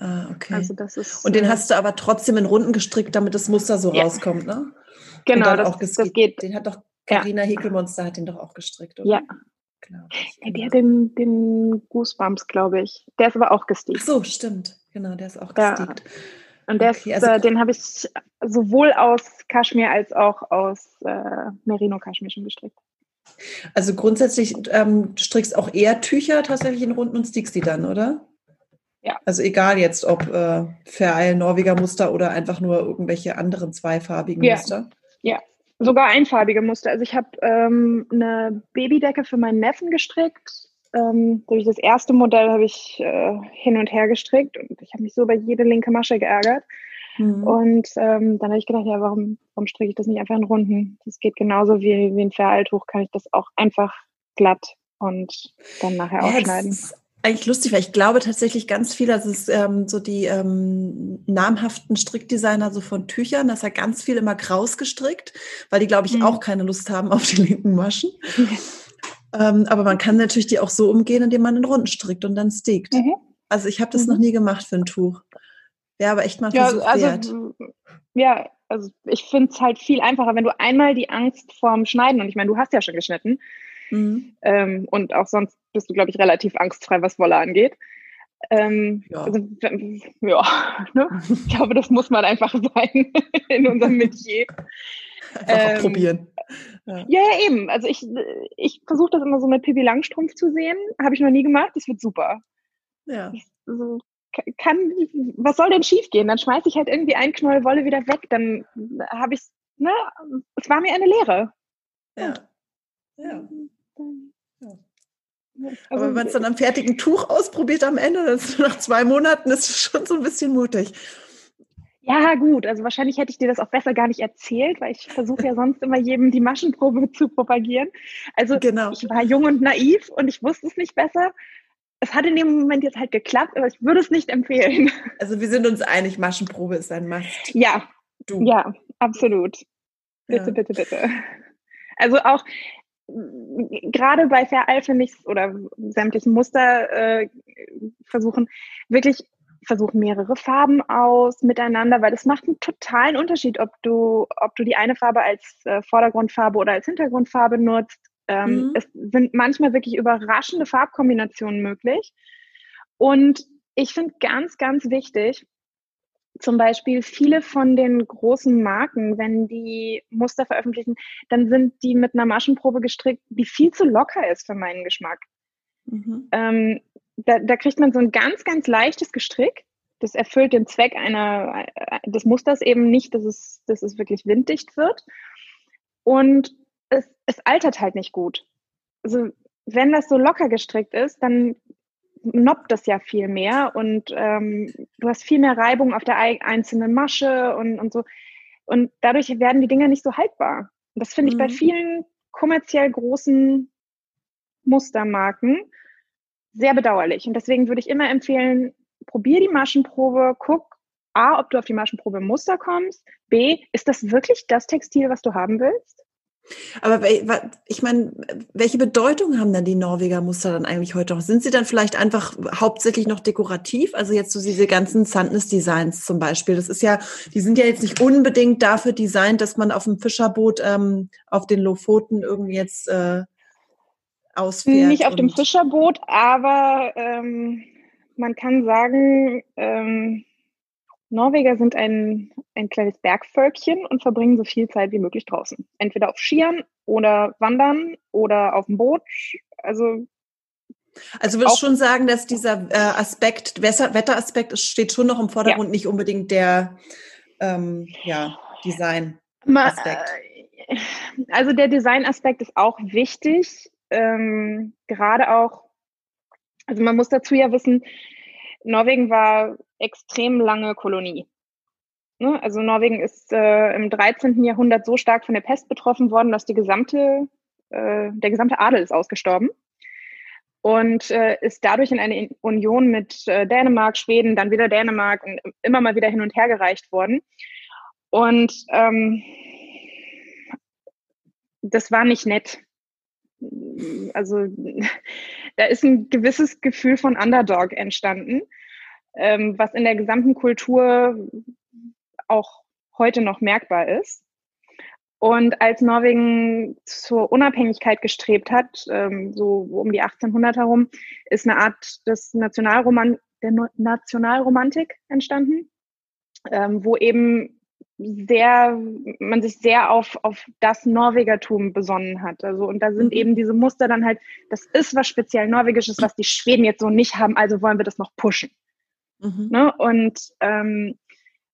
Ah, okay. Also das ist, und den äh, hast du aber trotzdem in Runden gestrickt, damit das Muster so ja. rauskommt, ne? Genau, das, das, geht. Den hat doch Carina ja. Häkelmonster hat den doch auch gestrickt, oder? Ja, ich. Ja, der hat den, den Goosebumps, glaube ich. Der ist aber auch gesteakt. Ach so, stimmt. Genau, der ist auch gesteakt. Ja. Und der okay, ist, also, äh, den habe ich sowohl aus Kaschmir als auch aus äh, Merino-Kaschmir schon gestrickt. Also grundsätzlich ähm, du strickst auch eher Tücher tatsächlich in Runden und stickst die dann, oder? Ja. Also egal jetzt, ob äh, Vereil, Norweger Muster oder einfach nur irgendwelche anderen zweifarbigen ja. Muster. Ja, sogar einfarbige Muster. Also ich habe ähm, eine Babydecke für meinen Neffen gestrickt. Ähm, durch das erste Modell habe ich äh, hin und her gestrickt und ich habe mich so über jede linke Masche geärgert. Mhm. Und ähm, dann habe ich gedacht, ja, warum, warum stricke ich das nicht einfach in Runden? Das geht genauso wie, wie ein Veraltuch, kann ich das auch einfach glatt und dann nachher ja, aufschneiden eigentlich lustig, weil ich glaube tatsächlich ganz viel, also es, ähm, so die ähm, namhaften Strickdesigner so von Tüchern, dass er ganz viel immer kraus gestrickt, weil die, glaube ich, mhm. auch keine Lust haben auf die linken Maschen. ähm, aber man kann natürlich die auch so umgehen, indem man in Runden strickt und dann stickt. Mhm. Also ich habe das mhm. noch nie gemacht für ein Tuch. Wäre aber echt mal ja, Versuch also, wert. Ja, also ich finde es halt viel einfacher, wenn du einmal die Angst vorm Schneiden, und ich meine, du hast ja schon geschnitten, Mhm. Ähm, und auch sonst bist du, glaube ich, relativ angstfrei, was Wolle angeht. Ähm, ja. Also, ja ne? ich glaube, das muss man einfach sein in unserem Metier. Einfach ähm, probieren. Ja. ja, eben. Also ich, ich versuche das immer so mit Pippi Langstrumpf zu sehen. Habe ich noch nie gemacht. Das wird super. Ja. So, kann, was soll denn schiefgehen? Dann schmeiße ich halt irgendwie ein Knoll Wolle wieder weg. Dann habe ich, ne, es war mir eine Lehre. Ja. Ja. Aber wenn man es dann am fertigen Tuch ausprobiert am Ende, dann ist nach zwei Monaten ist es schon so ein bisschen mutig. Ja, gut. Also wahrscheinlich hätte ich dir das auch besser gar nicht erzählt, weil ich versuche ja sonst immer jedem die Maschenprobe zu propagieren. Also genau. ich war jung und naiv und ich wusste es nicht besser. Es hat in dem Moment jetzt halt geklappt, aber ich würde es nicht empfehlen. Also wir sind uns einig, Maschenprobe ist ein Must. Ja, du. Ja, absolut. Bitte, ja. bitte, bitte. Also auch, gerade bei Verall finde ich oder sämtlichen Muster äh, versuchen, wirklich versuchen mehrere Farben aus miteinander, weil das macht einen totalen Unterschied, ob du, ob du die eine Farbe als äh, Vordergrundfarbe oder als Hintergrundfarbe nutzt. Ähm, mhm. Es sind manchmal wirklich überraschende Farbkombinationen möglich. Und ich finde ganz, ganz wichtig, zum Beispiel viele von den großen Marken, wenn die Muster veröffentlichen, dann sind die mit einer Maschenprobe gestrickt, die viel zu locker ist für meinen Geschmack. Mhm. Ähm, da, da, kriegt man so ein ganz, ganz leichtes Gestrick. Das erfüllt den Zweck einer, äh, des Musters eben nicht, dass es, dass es wirklich winddicht wird. Und es, es altert halt nicht gut. also wenn das so locker gestrickt ist, dann noppt das ja viel mehr und ähm, du hast viel mehr Reibung auf der einzelnen Masche und, und so. Und dadurch werden die Dinger nicht so haltbar. Und das finde ich bei mhm. vielen kommerziell großen Mustermarken sehr bedauerlich. Und deswegen würde ich immer empfehlen, probier die Maschenprobe, guck A, ob du auf die Maschenprobe Muster kommst, B, ist das wirklich das Textil, was du haben willst? Aber ich meine, welche Bedeutung haben dann die Norweger Muster dann eigentlich heute noch? Sind sie dann vielleicht einfach hauptsächlich noch dekorativ? Also jetzt so diese ganzen Sandness Designs zum Beispiel. Das ist ja, die sind ja jetzt nicht unbedingt dafür designt, dass man auf dem Fischerboot ähm, auf den Lofoten irgendwie jetzt äh, ausfährt. Nicht auf dem Fischerboot, aber ähm, man kann sagen, ähm, Norweger sind ein, ein kleines Bergvölkchen und verbringen so viel Zeit wie möglich draußen. Entweder auf Skiern oder Wandern oder auf dem Boot. Also also würdest schon sagen, dass dieser äh, Aspekt, Wetteraspekt, steht schon noch im Vordergrund, ja. nicht unbedingt der ähm, ja, Design-Aspekt. Äh, also der Design-Aspekt ist auch wichtig, ähm, gerade auch, also man muss dazu ja wissen, Norwegen war extrem lange Kolonie. Ne? Also Norwegen ist äh, im 13. Jahrhundert so stark von der Pest betroffen worden, dass die gesamte, äh, der gesamte Adel ist ausgestorben und äh, ist dadurch in eine Union mit äh, Dänemark, Schweden, dann wieder Dänemark und immer mal wieder hin und her gereicht worden. Und ähm, das war nicht nett. Also da ist ein gewisses Gefühl von Underdog entstanden ähm, was in der gesamten Kultur auch heute noch merkbar ist. Und als Norwegen zur Unabhängigkeit gestrebt hat, ähm, so um die 1800 herum, ist eine Art des Nationalroman der Nationalromantik entstanden, ähm, wo eben sehr, man sich sehr auf, auf das Norwegertum besonnen hat. Also, und da sind mhm. eben diese Muster dann halt, das ist was speziell Norwegisches, was die Schweden jetzt so nicht haben, also wollen wir das noch pushen. Mhm. Ne? Und ähm,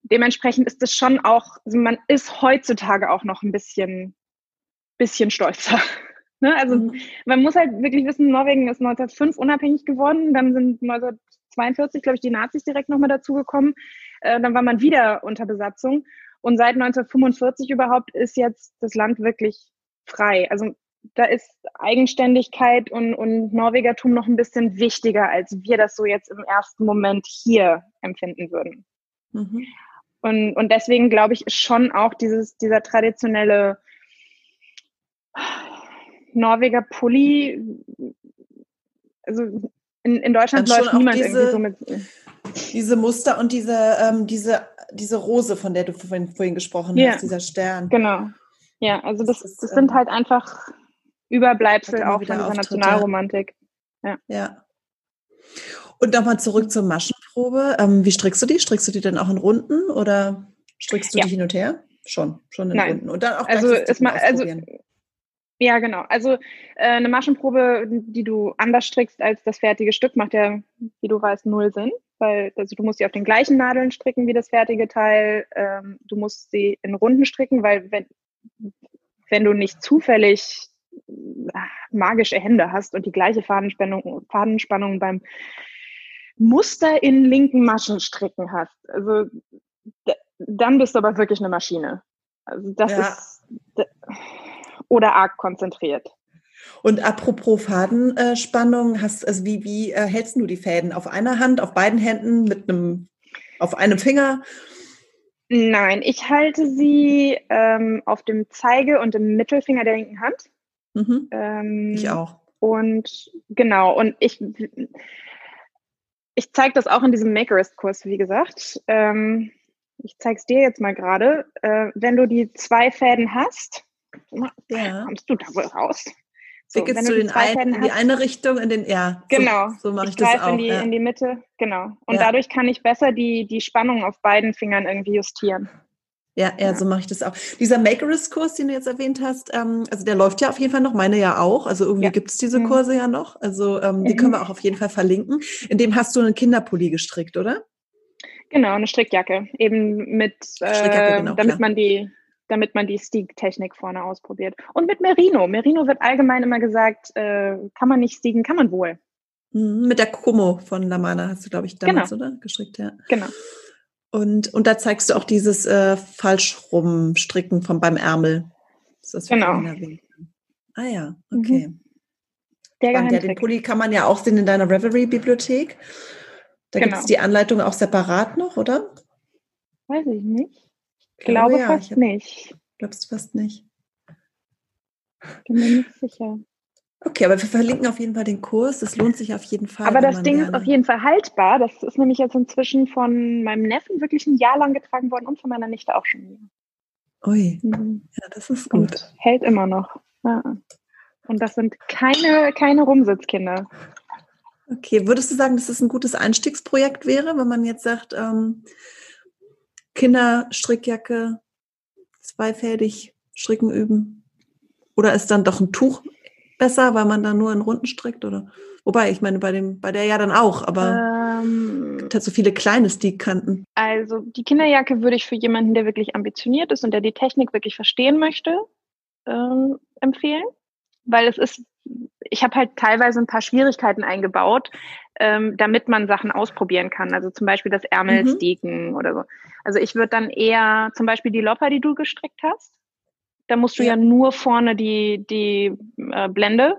dementsprechend ist es schon auch, also man ist heutzutage auch noch ein bisschen, bisschen stolzer. ne? Also mhm. man muss halt wirklich wissen, Norwegen ist 1905 unabhängig geworden, dann sind 1942, glaube ich, die Nazis direkt nochmal dazugekommen. Äh, dann war man wieder unter Besatzung. Und seit 1945 überhaupt ist jetzt das Land wirklich frei. Also da ist Eigenständigkeit und, und Norwegertum noch ein bisschen wichtiger, als wir das so jetzt im ersten Moment hier empfinden würden. Mhm. Und, und deswegen glaube ich, ist schon auch dieses, dieser traditionelle Norweger Pulli, also in, in Deutschland läuft niemand diese, irgendwie so mit. Diese Muster und diese, ähm, diese, diese Rose, von der du vorhin, vorhin gesprochen ja. hast, dieser Stern. Genau. Ja, also das, das, ist, das sind ähm, halt einfach Überbleibsel auch von dieser Nationalromantik. Ja. ja. Und nochmal zurück zur Maschenprobe. Ähm, wie strickst du die? Strickst du die dann auch in Runden oder strickst du ja. die hin und her? Schon, schon in Nein. Runden. Und dann auch also, ist mal, also ja, genau. Also äh, eine Maschenprobe, die du anders strickst als das fertige Stück, macht ja, wie du weißt, null Sinn. Weil also du musst sie auf den gleichen Nadeln stricken wie das fertige Teil. Ähm, du musst sie in Runden stricken, weil wenn, wenn du nicht zufällig magische Hände hast und die gleiche Fadenspannung, Fadenspannung beim Muster in linken Maschenstricken hast. Also dann bist du aber wirklich eine Maschine. Also das ja. ist oder arg konzentriert. Und apropos Fadenspannung, hast also wie wie äh, hältst du die Fäden auf einer Hand, auf beiden Händen mit einem auf einem Finger? Nein, ich halte sie ähm, auf dem Zeige und dem Mittelfinger der linken Hand. Mhm. Ähm, ich auch. Und genau, und ich, ich zeige das auch in diesem Makerist-Kurs, wie gesagt. Ähm, ich zeige es dir jetzt mal gerade. Äh, wenn du die zwei Fäden hast, ja. kommst du da wohl raus? So, wenn du, den einen, in die eine Richtung, in den, ja. Genau. So, so mache ich, ich das auch. In die, ja. in die Mitte, genau. Und ja. dadurch kann ich besser die, die Spannung auf beiden Fingern irgendwie justieren. Ja, ja, so mache ich das auch. Dieser Makerist-Kurs, den du jetzt erwähnt hast, ähm, also der läuft ja auf jeden Fall noch, meine ja auch. Also irgendwie ja. gibt es diese mhm. Kurse mhm. ja noch. Also ähm, die können mhm. wir auch auf jeden Fall verlinken. In dem hast du einen Kinderpulli gestrickt, oder? Genau, eine Strickjacke. Eben mit, äh, genau, damit klar. man die, damit man die Stieg-Technik vorne ausprobiert. Und mit Merino. Merino wird allgemein immer gesagt, äh, kann man nicht stiegen, kann man wohl. Mhm, mit der Kumo von Lamana hast du, glaube ich, damals, genau. oder? Gestrickt, ja. Genau. Und, und da zeigst du auch dieses äh, Falschrumstricken von beim Ärmel. Das ist genau. Ah ja, okay. Mhm. Der Spannend. Ja, den Pulli kann man ja auch sehen in deiner Reverie-Bibliothek. Da genau. gibt es die Anleitung auch separat noch, oder? Weiß ich nicht. Ich glaube oh, ja. fast hab, nicht. Glaubst du fast nicht? Bin mir nicht sicher. Okay, aber wir verlinken auf jeden Fall den Kurs. Das lohnt sich auf jeden Fall. Aber das Ding ist auf jeden Fall haltbar. Das ist nämlich jetzt inzwischen von meinem Neffen wirklich ein Jahr lang getragen worden und von meiner Nichte auch schon. Ui, mhm. ja, das ist gut. Und hält immer noch. Ja. Und das sind keine, keine Rumsitzkinder. Okay, würdest du sagen, dass das ein gutes Einstiegsprojekt wäre, wenn man jetzt sagt, ähm, Kinderstrickjacke, zweifädig stricken üben? Oder ist dann doch ein Tuch besser, weil man da nur in Runden strickt? Oder? Wobei, ich meine, bei, dem, bei der ja dann auch, aber ähm, es gibt halt so viele kleine Stickkanten. Also die Kinderjacke würde ich für jemanden, der wirklich ambitioniert ist und der die Technik wirklich verstehen möchte, ähm, empfehlen. Weil es ist, ich habe halt teilweise ein paar Schwierigkeiten eingebaut, ähm, damit man Sachen ausprobieren kann. Also zum Beispiel das Ärmelsticken mhm. oder so. Also ich würde dann eher zum Beispiel die Lopper, die du gestrickt hast, da musst du ja, ja nur vorne die, die äh, Blende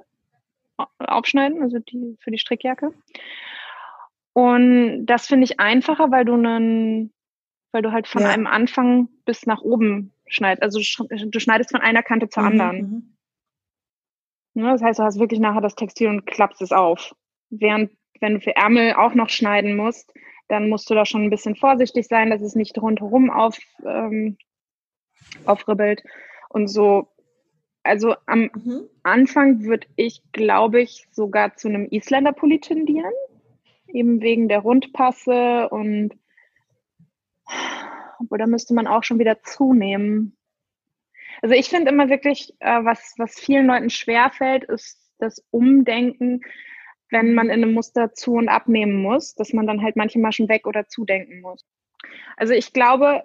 aufschneiden, also die für die Strickjacke. Und das finde ich einfacher, weil du einen, weil du halt von ja. einem Anfang bis nach oben schneidest. Also du schneidest von einer Kante zur mhm, anderen. Ja, das heißt, du hast wirklich nachher das Textil und klappst es auf. Während wenn du für Ärmel auch noch schneiden musst, dann musst du da schon ein bisschen vorsichtig sein, dass es nicht rundherum auf, ähm, aufribbelt und so. Also am mhm. Anfang würde ich, glaube ich, sogar zu einem Isländer-Pulli tendieren, eben wegen der Rundpasse und obwohl da müsste man auch schon wieder zunehmen. Also ich finde immer wirklich, äh, was, was vielen Leuten schwerfällt, ist das Umdenken wenn man in einem Muster zu- und abnehmen muss, dass man dann halt manche Maschen weg- oder zudenken muss. Also ich glaube,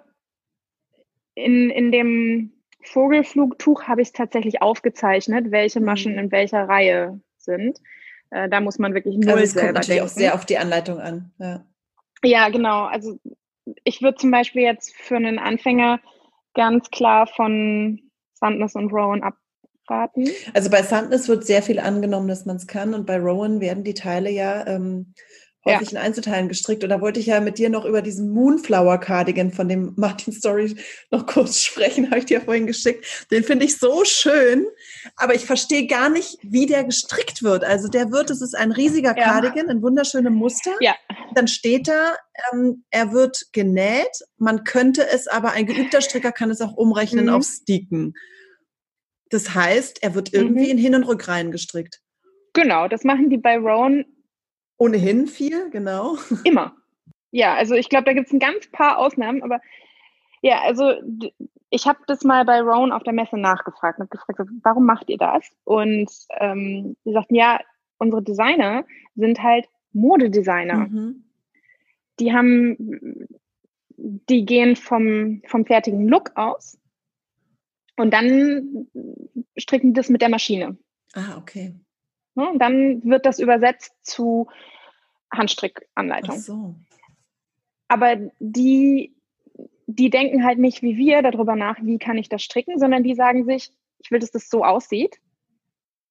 in, in dem Vogelflugtuch habe ich es tatsächlich aufgezeichnet, welche mhm. Maschen in welcher Reihe sind. Äh, da muss man wirklich null also es selber kommt natürlich denken. auch sehr auf die Anleitung an. Ja, ja genau. Also ich würde zum Beispiel jetzt für einen Anfänger ganz klar von Sandness und Rowan ab, raten? Also bei Sandness wird sehr viel angenommen, dass man es kann und bei Rowan werden die Teile ja ähm, häufig ja. in Einzelteilen gestrickt. Und da wollte ich ja mit dir noch über diesen Moonflower Cardigan von dem Martin Story noch kurz sprechen, habe ich dir vorhin geschickt. Den finde ich so schön, aber ich verstehe gar nicht, wie der gestrickt wird. Also der wird, es ist ein riesiger ja. Cardigan in wunderschönem Muster. Ja. Dann steht da, ähm, er wird genäht. Man könnte es aber, ein geübter Stricker kann es auch umrechnen mhm. auf Sticken. Das heißt, er wird irgendwie mhm. in Hin- und Rückreihen gestrickt. Genau, das machen die bei Rowan. Ohnehin viel, genau. Immer. Ja, also ich glaube, da gibt es ein ganz paar Ausnahmen, aber ja, also ich habe das mal bei Rowan auf der Messe nachgefragt und gefragt, warum macht ihr das? Und ähm, sie sagten, ja, unsere Designer sind halt Modedesigner. Mhm. Die haben, die gehen vom, vom fertigen Look aus und dann stricken die das mit der Maschine. Ah, okay. Und dann wird das übersetzt zu Handstrickanleitung. Ach so. Aber die, die denken halt nicht wie wir darüber nach, wie kann ich das stricken, sondern die sagen sich, ich will, dass das so aussieht.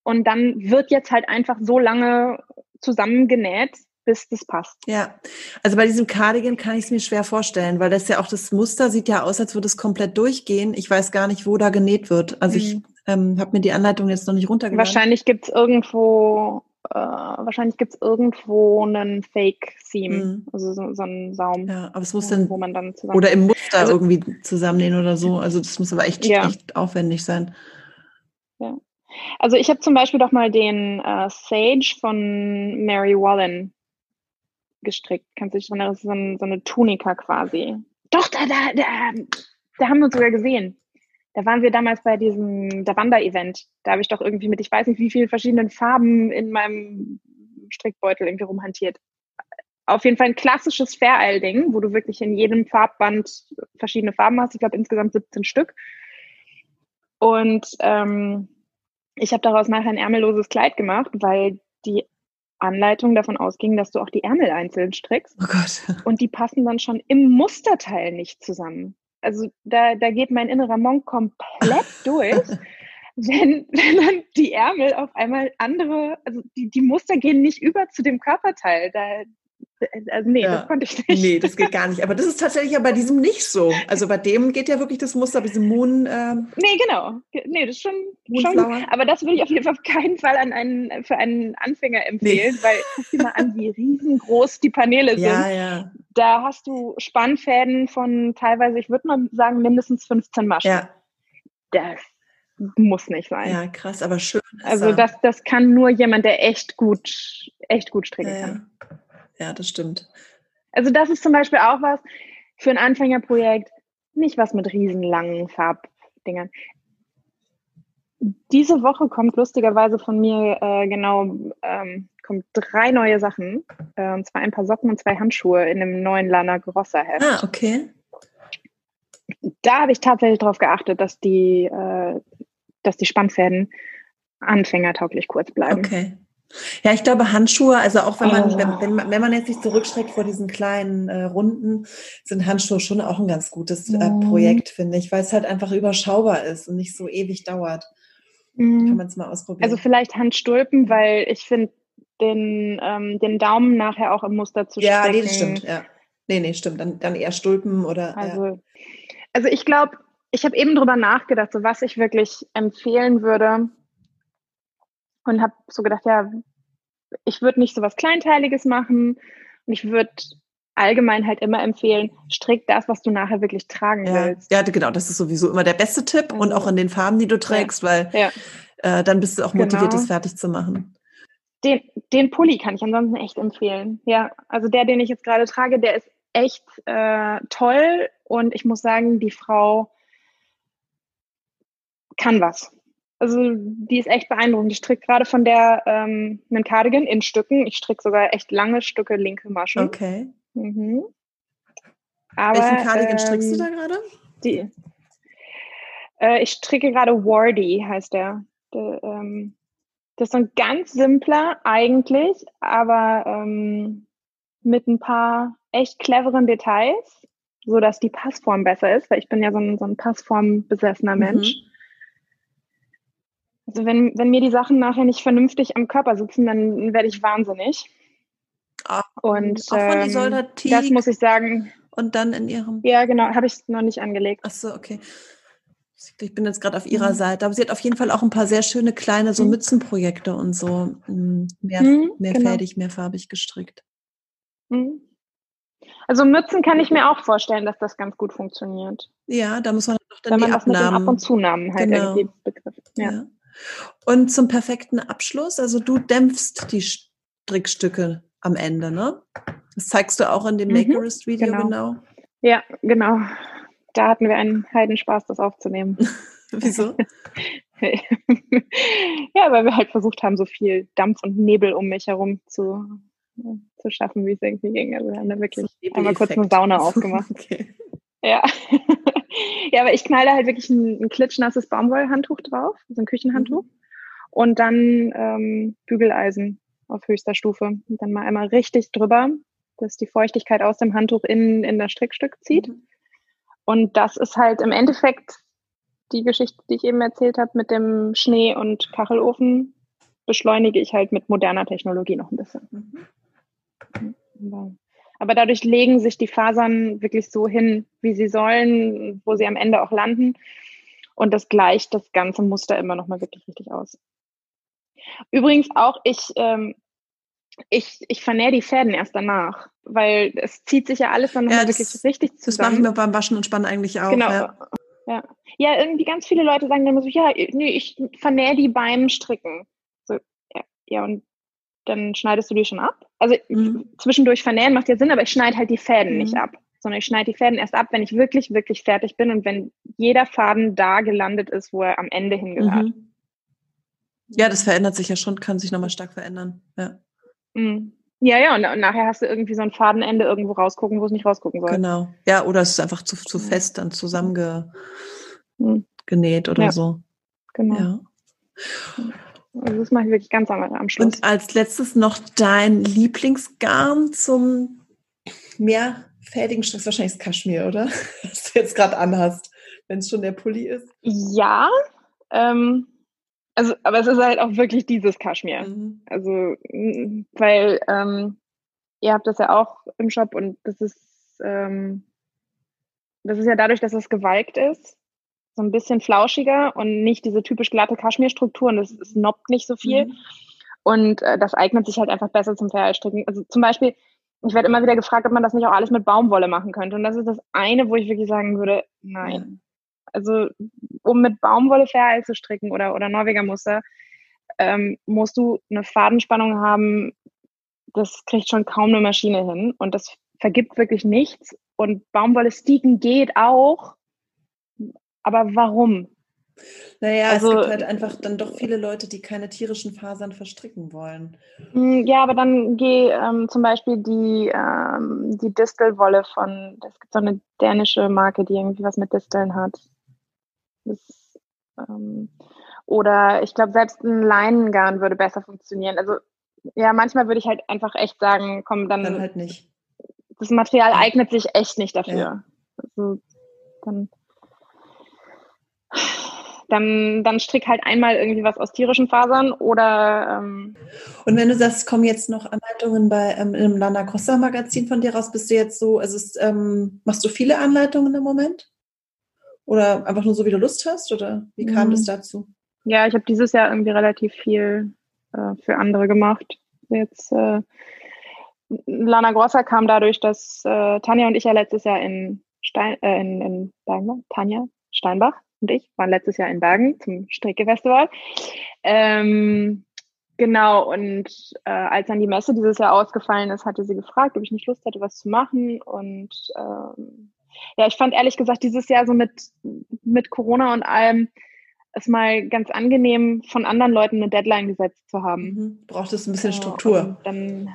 Und dann wird jetzt halt einfach so lange zusammengenäht, bis das passt. Ja, also bei diesem Cardigan kann ich es mir schwer vorstellen, weil das ja auch das Muster sieht ja aus, als würde es komplett durchgehen. Ich weiß gar nicht, wo da genäht wird. Also mhm. ich ähm, habe mir die Anleitung jetzt noch nicht runtergeladen. Wahrscheinlich gibt es irgendwo, äh, wahrscheinlich gibt es irgendwo einen Fake-Seam, mhm. also so, so einen Saum. Ja, aber es muss dann, wo man dann zusammen oder im Muster also, irgendwie zusammennähen oder so. Also das muss aber echt, ja. echt aufwendig sein. Ja. Also ich habe zum Beispiel doch mal den äh, Sage von Mary Wallen gestrickt. Kannst du dich erinnern? Das ist so, ein, so, eine Tunika quasi. Doch, da, da, da, da haben wir uns sogar gesehen. Da waren wir damals bei diesem Davanda-Event. Da habe ich doch irgendwie mit, ich weiß nicht, wie vielen verschiedenen Farben in meinem Strickbeutel irgendwie rumhantiert. Auf jeden Fall ein klassisches Fair-Isle-Ding, wo du wirklich in jedem Farbband verschiedene Farben hast. Ich glaube insgesamt 17 Stück. Und ähm, ich habe daraus nachher ein ärmelloses Kleid gemacht, weil die Anleitung davon ausging, dass du auch die Ärmel einzeln strickst. Oh Gott. Und die passen dann schon im Musterteil nicht zusammen. Also da, da geht mein innerer Monk komplett durch, wenn, wenn dann die Ärmel auf einmal andere, also die, die Muster gehen nicht über zu dem Körperteil. Da, also nee, ja. das konnte ich nicht. Nee, das geht gar nicht. Aber das ist tatsächlich ja bei diesem nicht so. Also bei dem geht ja wirklich das Muster, bei diesem Moon. Ähm, nee, genau. Nee, das ist schon, schon Aber das würde ich auf jeden Fall auf keinen Fall an einen, für einen Anfänger empfehlen, nee. weil guck dir mal an, wie riesengroß die Paneele sind. Ja, ja. Da hast du Spannfäden von teilweise, ich würde mal sagen, mindestens 15 Maschen. Ja. Das muss nicht sein. Ja, krass, aber schön. Also das, das kann nur jemand, der echt gut, echt gut stricken ja, kann. Ja ja, das stimmt. Also das ist zum Beispiel auch was für ein Anfängerprojekt, nicht was mit riesenlangen Farbdingern. Diese Woche kommt lustigerweise von mir äh, genau ähm, kommt drei neue Sachen. Äh, und zwar ein paar Socken und zwei Handschuhe in einem neuen Lana Grossa Heft. Ah, okay. Da habe ich tatsächlich darauf geachtet, dass die, äh, dass die Spannfäden anfängertauglich kurz bleiben. Okay. Ja, ich glaube Handschuhe, also auch wenn man, oh. wenn, wenn, man, wenn man jetzt sich zurückschreckt vor diesen kleinen äh, Runden, sind Handschuhe schon auch ein ganz gutes äh, mhm. Projekt, finde ich, weil es halt einfach überschaubar ist und nicht so ewig dauert. Mhm. Kann man es mal ausprobieren. Also vielleicht Handstulpen, weil ich finde den, ähm, den Daumen nachher auch im Muster zu ja, stecken. Ja, nee, das stimmt, ja. Nee, nee, stimmt. Dann, dann eher Stulpen oder. Also, ja. also ich glaube, ich habe eben drüber nachgedacht, so was ich wirklich empfehlen würde, und habe so gedacht, ja, ich würde nicht so was Kleinteiliges machen und ich würde allgemein halt immer empfehlen, strick das, was du nachher wirklich tragen ja. willst. Ja, genau, das ist sowieso immer der beste Tipp also, und auch in den Farben, die du trägst, ja. weil ja. Äh, dann bist du auch motiviert, genau. das fertig zu machen. Den, den Pulli kann ich ansonsten echt empfehlen. Ja, also der, den ich jetzt gerade trage, der ist echt äh, toll und ich muss sagen, die Frau kann was. Also die ist echt beeindruckend. Ich stricke gerade von der ähm, einen Cardigan in Stücken. Ich stricke sogar echt lange Stücke linke Maschen. Okay. Mhm. Aber, Welchen Cardigan ähm, strickst du da gerade? Die. Äh, ich stricke gerade Wardy, heißt der. der ähm, das ist so ein ganz simpler eigentlich, aber ähm, mit ein paar echt cleveren Details, so dass die Passform besser ist, weil ich bin ja so ein, so ein Passform-besessener Mensch. Mhm. Also wenn, wenn mir die Sachen nachher nicht vernünftig am Körper sitzen, dann werde ich wahnsinnig. Ah, und auch von ähm, Isolda Das muss ich sagen. Und dann in ihrem. Ja, genau, habe ich noch nicht angelegt. Ach so, okay. Ich bin jetzt gerade auf ihrer mhm. Seite, aber sie hat auf jeden Fall auch ein paar sehr schöne kleine so mhm. Mützenprojekte und so mm, mehr, mhm, mehrfädig, genau. mehrfarbig gestrickt. Mhm. Also Mützen kann ich mir auch vorstellen, dass das ganz gut funktioniert. Ja, da muss man doch dann Wenn man die das Abnahmen. mit den Ab- und Zunahmen halt genau. irgendwie begriffen. Ja. ja. Und zum perfekten Abschluss, also du dämpfst die Strickstücke am Ende, ne? Das zeigst du auch in dem mhm, Makerist-Video genau. genau. Ja, genau. Da hatten wir einen Heidenspaß, das aufzunehmen. Wieso? ja, weil wir halt versucht haben, so viel Dampf und Nebel um mich herum zu, zu schaffen, wie es irgendwie ging. Also wir haben da wirklich einmal kurz eine Sauna aufgemacht. okay. Ja. ja, aber ich knall da halt wirklich ein, ein klitschnasses Baumwollhandtuch drauf, so ein Küchenhandtuch. Mhm. Und dann ähm, Bügeleisen auf höchster Stufe. Und dann mal einmal richtig drüber, dass die Feuchtigkeit aus dem Handtuch in, in das Strickstück zieht. Mhm. Und das ist halt im Endeffekt die Geschichte, die ich eben erzählt habe mit dem Schnee und Kachelofen, beschleunige ich halt mit moderner Technologie noch ein bisschen. Mhm. Aber dadurch legen sich die Fasern wirklich so hin, wie sie sollen, wo sie am Ende auch landen. Und das gleicht das ganze Muster immer nochmal wirklich richtig aus. Übrigens auch, ich, ähm, ich, ich vernähe die Fäden erst danach, weil es zieht sich ja alles dann nochmal ja, wirklich richtig zusammen. Das mache ich mir beim Waschen und Spannen eigentlich auch. Genau. Ja. ja. Ja, irgendwie ganz viele Leute sagen dann so, ja, nee, ich vernähe die beim Stricken. So, ja, ja, und dann schneidest du die schon ab. Also mhm. zwischendurch vernähen macht ja Sinn, aber ich schneide halt die Fäden mhm. nicht ab, sondern ich schneide die Fäden erst ab, wenn ich wirklich, wirklich fertig bin und wenn jeder Faden da gelandet ist, wo er am Ende hingehört. Mhm. Ja, das verändert sich ja schon, kann sich nochmal stark verändern. Ja. Mhm. Ja, ja, und, und, nachher hast du irgendwie so ein Fadenende irgendwo rausgucken, wo es nicht rausgucken soll. Genau. Ja, oder es ist einfach zu, zu fest dann zusammengenäht mhm. oder ja. so. genau. Ja. Also das mache ich wirklich ganz am, am Schluss. Und als letztes noch dein Lieblingsgarn zum mehrfädigen Strich, wahrscheinlich das Kaschmir, oder? Was du jetzt gerade anhast, wenn es schon der Pulli ist. Ja, ähm, also, aber es ist halt auch wirklich dieses Kaschmir. Mhm. Also, weil ähm, ihr habt das ja auch im Shop und das ist, ähm, das ist ja dadurch, dass es gewalkt ist, so ein bisschen flauschiger und nicht diese typisch glatte Kaschmirstruktur und es, noppt nicht so viel. Mhm. Und äh, das eignet sich halt einfach besser zum Verhaltstricken. Also zum Beispiel, ich werde immer wieder gefragt, ob man das nicht auch alles mit Baumwolle machen könnte. Und das ist das eine, wo ich wirklich sagen würde, nein. Also um mit Baumwolle Ferl zu stricken oder, oder Norweger Muster, ähm, musst du eine Fadenspannung haben, das kriegt schon kaum eine Maschine hin. Und das vergibt wirklich nichts. Und Baumwolle sticken geht auch, aber warum? Naja, also, es gibt halt einfach dann doch viele Leute, die keine tierischen Fasern verstricken wollen. Hm, ja, aber dann geh ähm, zum Beispiel die, ähm, die Distelwolle von, es gibt so eine dänische Marke, die irgendwie was mit Disteln hat. Das, ähm, oder ich glaube, selbst ein Leinengarn würde besser funktionieren. Also ja, manchmal würde ich halt einfach echt sagen, komm, dann. Dann halt nicht. Das Material eignet sich echt nicht dafür. Ja. Also, dann dann, dann strick halt einmal irgendwie was aus tierischen Fasern oder. Ähm und wenn du sagst, kommen jetzt noch Anleitungen bei ähm, im Lana Costa Magazin von dir raus, bist du jetzt so, also ist, ähm, machst du viele Anleitungen im Moment? Oder einfach nur so, wie du Lust hast? Oder wie kam mhm. das dazu? Ja, ich habe dieses Jahr irgendwie relativ viel äh, für andere gemacht. Jetzt äh, Lana Grossa kam dadurch, dass äh, Tanja und ich ja letztes Jahr in Stein, äh, in, in Tanja Steinbach und ich waren letztes Jahr in Bergen zum Strickefestival. Ähm, genau, und äh, als dann die Messe dieses Jahr ausgefallen ist, hatte sie gefragt, ob ich nicht Lust hätte, was zu machen. Und ähm, ja, ich fand ehrlich gesagt dieses Jahr so mit, mit Corona und allem es mal ganz angenehm, von anderen Leuten eine Deadline gesetzt zu haben. Mhm. Braucht es ein bisschen Struktur. dann,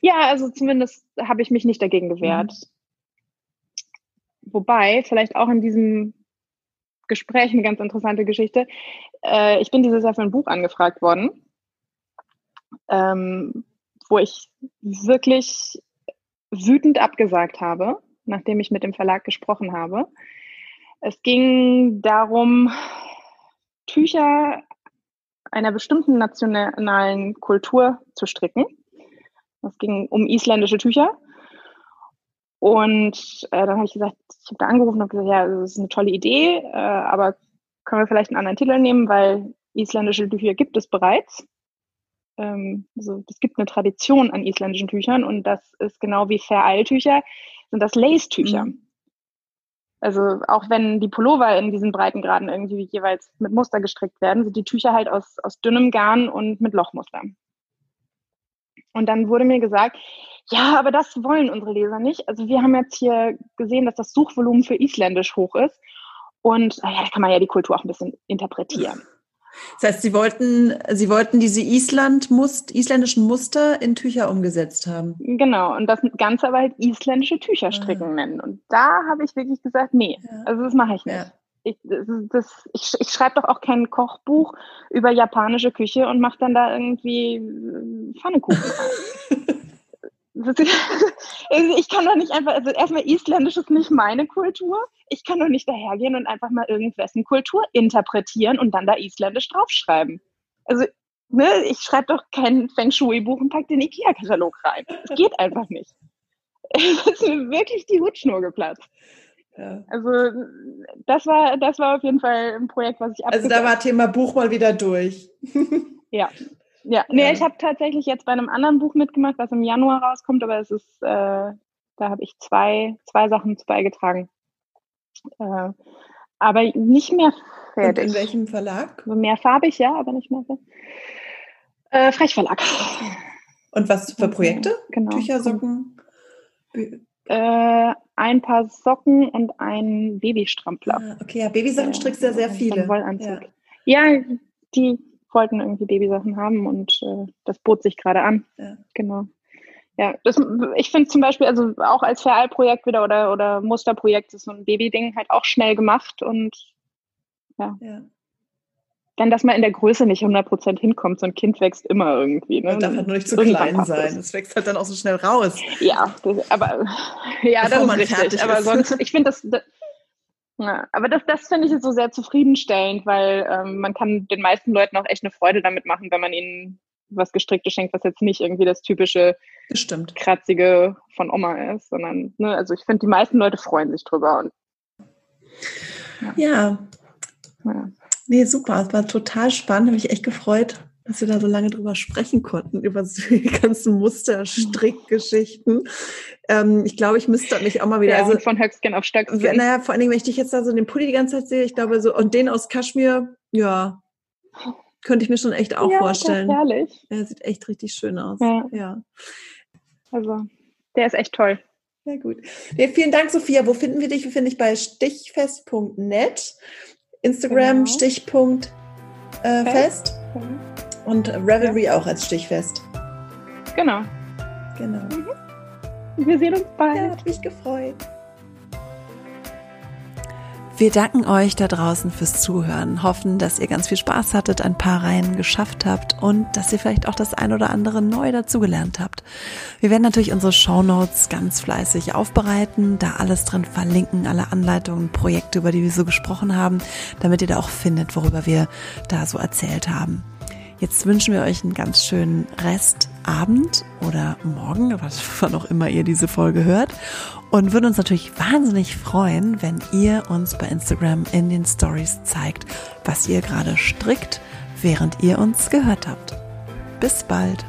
ja, also zumindest habe ich mich nicht dagegen gewehrt. Mhm. Wobei, vielleicht auch in diesem Gespräch eine ganz interessante Geschichte. Äh, ich bin dieses Jahr für ein Buch angefragt worden, ähm, wo ich wirklich wütend abgesagt habe, nachdem ich mit dem Verlag gesprochen habe. Es ging darum, Tücher einer bestimmten nationalen Kultur zu stricken. Es ging um isländische Tücher. Und äh, dann habe ich gesagt, ich habe da angerufen und gesagt, ja, das ist eine tolle Idee, äh, aber können wir vielleicht einen anderen Titel nehmen, weil isländische Tücher gibt es bereits. Ähm, also es gibt eine Tradition an isländischen Tüchern und das ist genau wie Vereiltücher, sind das Lace-Tücher. Mhm. Also auch wenn die Pullover in diesen Breitengraden irgendwie jeweils mit Muster gestrickt werden, sind die Tücher halt aus, aus dünnem Garn und mit Lochmuster. Und dann wurde mir gesagt, ja, aber das wollen unsere Leser nicht. Also wir haben jetzt hier gesehen, dass das Suchvolumen für Isländisch hoch ist. Und naja, da kann man ja die Kultur auch ein bisschen interpretieren. Das heißt, Sie wollten, Sie wollten diese Island -Must, isländischen Muster in Tücher umgesetzt haben. Genau, und das Ganze aber halt isländische Tücherstricken ah. nennen. Und da habe ich wirklich gesagt, nee, ja. also das mache ich nicht. Ja. Ich, das, ich, ich schreibe doch auch kein Kochbuch über japanische Küche und mache dann da irgendwie äh, Pfannekuchen ich kann doch nicht einfach, also erstmal Isländisch ist nicht meine Kultur. Ich kann doch nicht dahergehen und einfach mal irgendwessen Kultur interpretieren und dann da Isländisch draufschreiben. Also, ne, ich schreibe doch kein Feng Shui-Buch und pack den IKEA-Katalog rein. Das geht einfach nicht. Es ist mir wirklich die Hutschnur geplatzt. Ja. Also das war, das war auf jeden Fall ein Projekt, was ich Also da war Thema Buch mal wieder durch. ja, ja, nee, ja. ich habe tatsächlich jetzt bei einem anderen Buch mitgemacht, was im Januar rauskommt, aber es ist, äh, da habe ich zwei, zwei Sachen zu beigetragen. Äh, aber nicht mehr fertig. Und in welchem Verlag? Also mehr farbig, ja, aber nicht mehr. Äh, Frechverlag. Und was für Projekte? Genau. Tücher, Socken? Äh, ein paar Socken und ein Babystrampler. Ah, okay, ja, Babysachen strickst du ja sehr viele. Wollanzug. Ja. ja, die wollten irgendwie Babysachen haben und äh, das bot sich gerade an. Ja. Genau. Ja, das, ich finde zum Beispiel, also auch als Vereilprojekt wieder oder, oder Musterprojekt ist so ein Babyding halt auch schnell gemacht und ja. ja. Dann, dass man in der Größe nicht 100% hinkommt. So ein Kind wächst immer irgendwie. Ne? Man darf halt nur nicht zu klein sein. Es wächst halt dann auch so schnell raus. Ja, das, aber ja, Bevor das ist richtig. Aber ist. sonst, ich finde das, das ja, aber das, das finde ich so sehr zufriedenstellend, weil ähm, man kann den meisten Leuten auch echt eine Freude damit machen, wenn man ihnen was Gestricktes schenkt, was jetzt nicht irgendwie das typische Bestimmt. kratzige von Oma ist, sondern, ne, also ich finde, die meisten Leute freuen sich drüber. Und, ja. ja. ja. Nee, super. Es war total spannend. Habe mich echt gefreut, dass wir da so lange drüber sprechen konnten, über die ganzen Muster-Strickgeschichten. Ähm, ich glaube, ich müsste mich auch mal wieder. Ja, also, von Höckskin auf Stöckskin. Naja, vor allen Dingen, wenn ich dich jetzt da so den Pulli die ganze Zeit sehe, ich glaube so, und den aus Kaschmir, ja, könnte ich mir schon echt auch ja, vorstellen. Ja, herrlich. Er sieht echt richtig schön aus. Ja. ja. Also, der ist echt toll. Sehr gut. Ja, vielen Dank, Sophia. Wo finden wir dich? Wir finden dich bei stichfest.net. Instagram genau. Stichpunkt äh, fest. Mhm. Und Revelry ja. auch als Stichfest. Genau. Genau. Mhm. Wir sehen uns bald. Ja, hat mich gefreut. Wir danken euch da draußen fürs Zuhören, hoffen, dass ihr ganz viel Spaß hattet, ein paar Reihen geschafft habt und dass ihr vielleicht auch das ein oder andere neu dazugelernt habt. Wir werden natürlich unsere Show Notes ganz fleißig aufbereiten, da alles drin verlinken, alle Anleitungen, Projekte, über die wir so gesprochen haben, damit ihr da auch findet, worüber wir da so erzählt haben. Jetzt wünschen wir euch einen ganz schönen Restabend oder Morgen, was wann auch immer ihr diese Folge hört. Und würden uns natürlich wahnsinnig freuen, wenn ihr uns bei Instagram in den Stories zeigt, was ihr gerade strickt, während ihr uns gehört habt. Bis bald!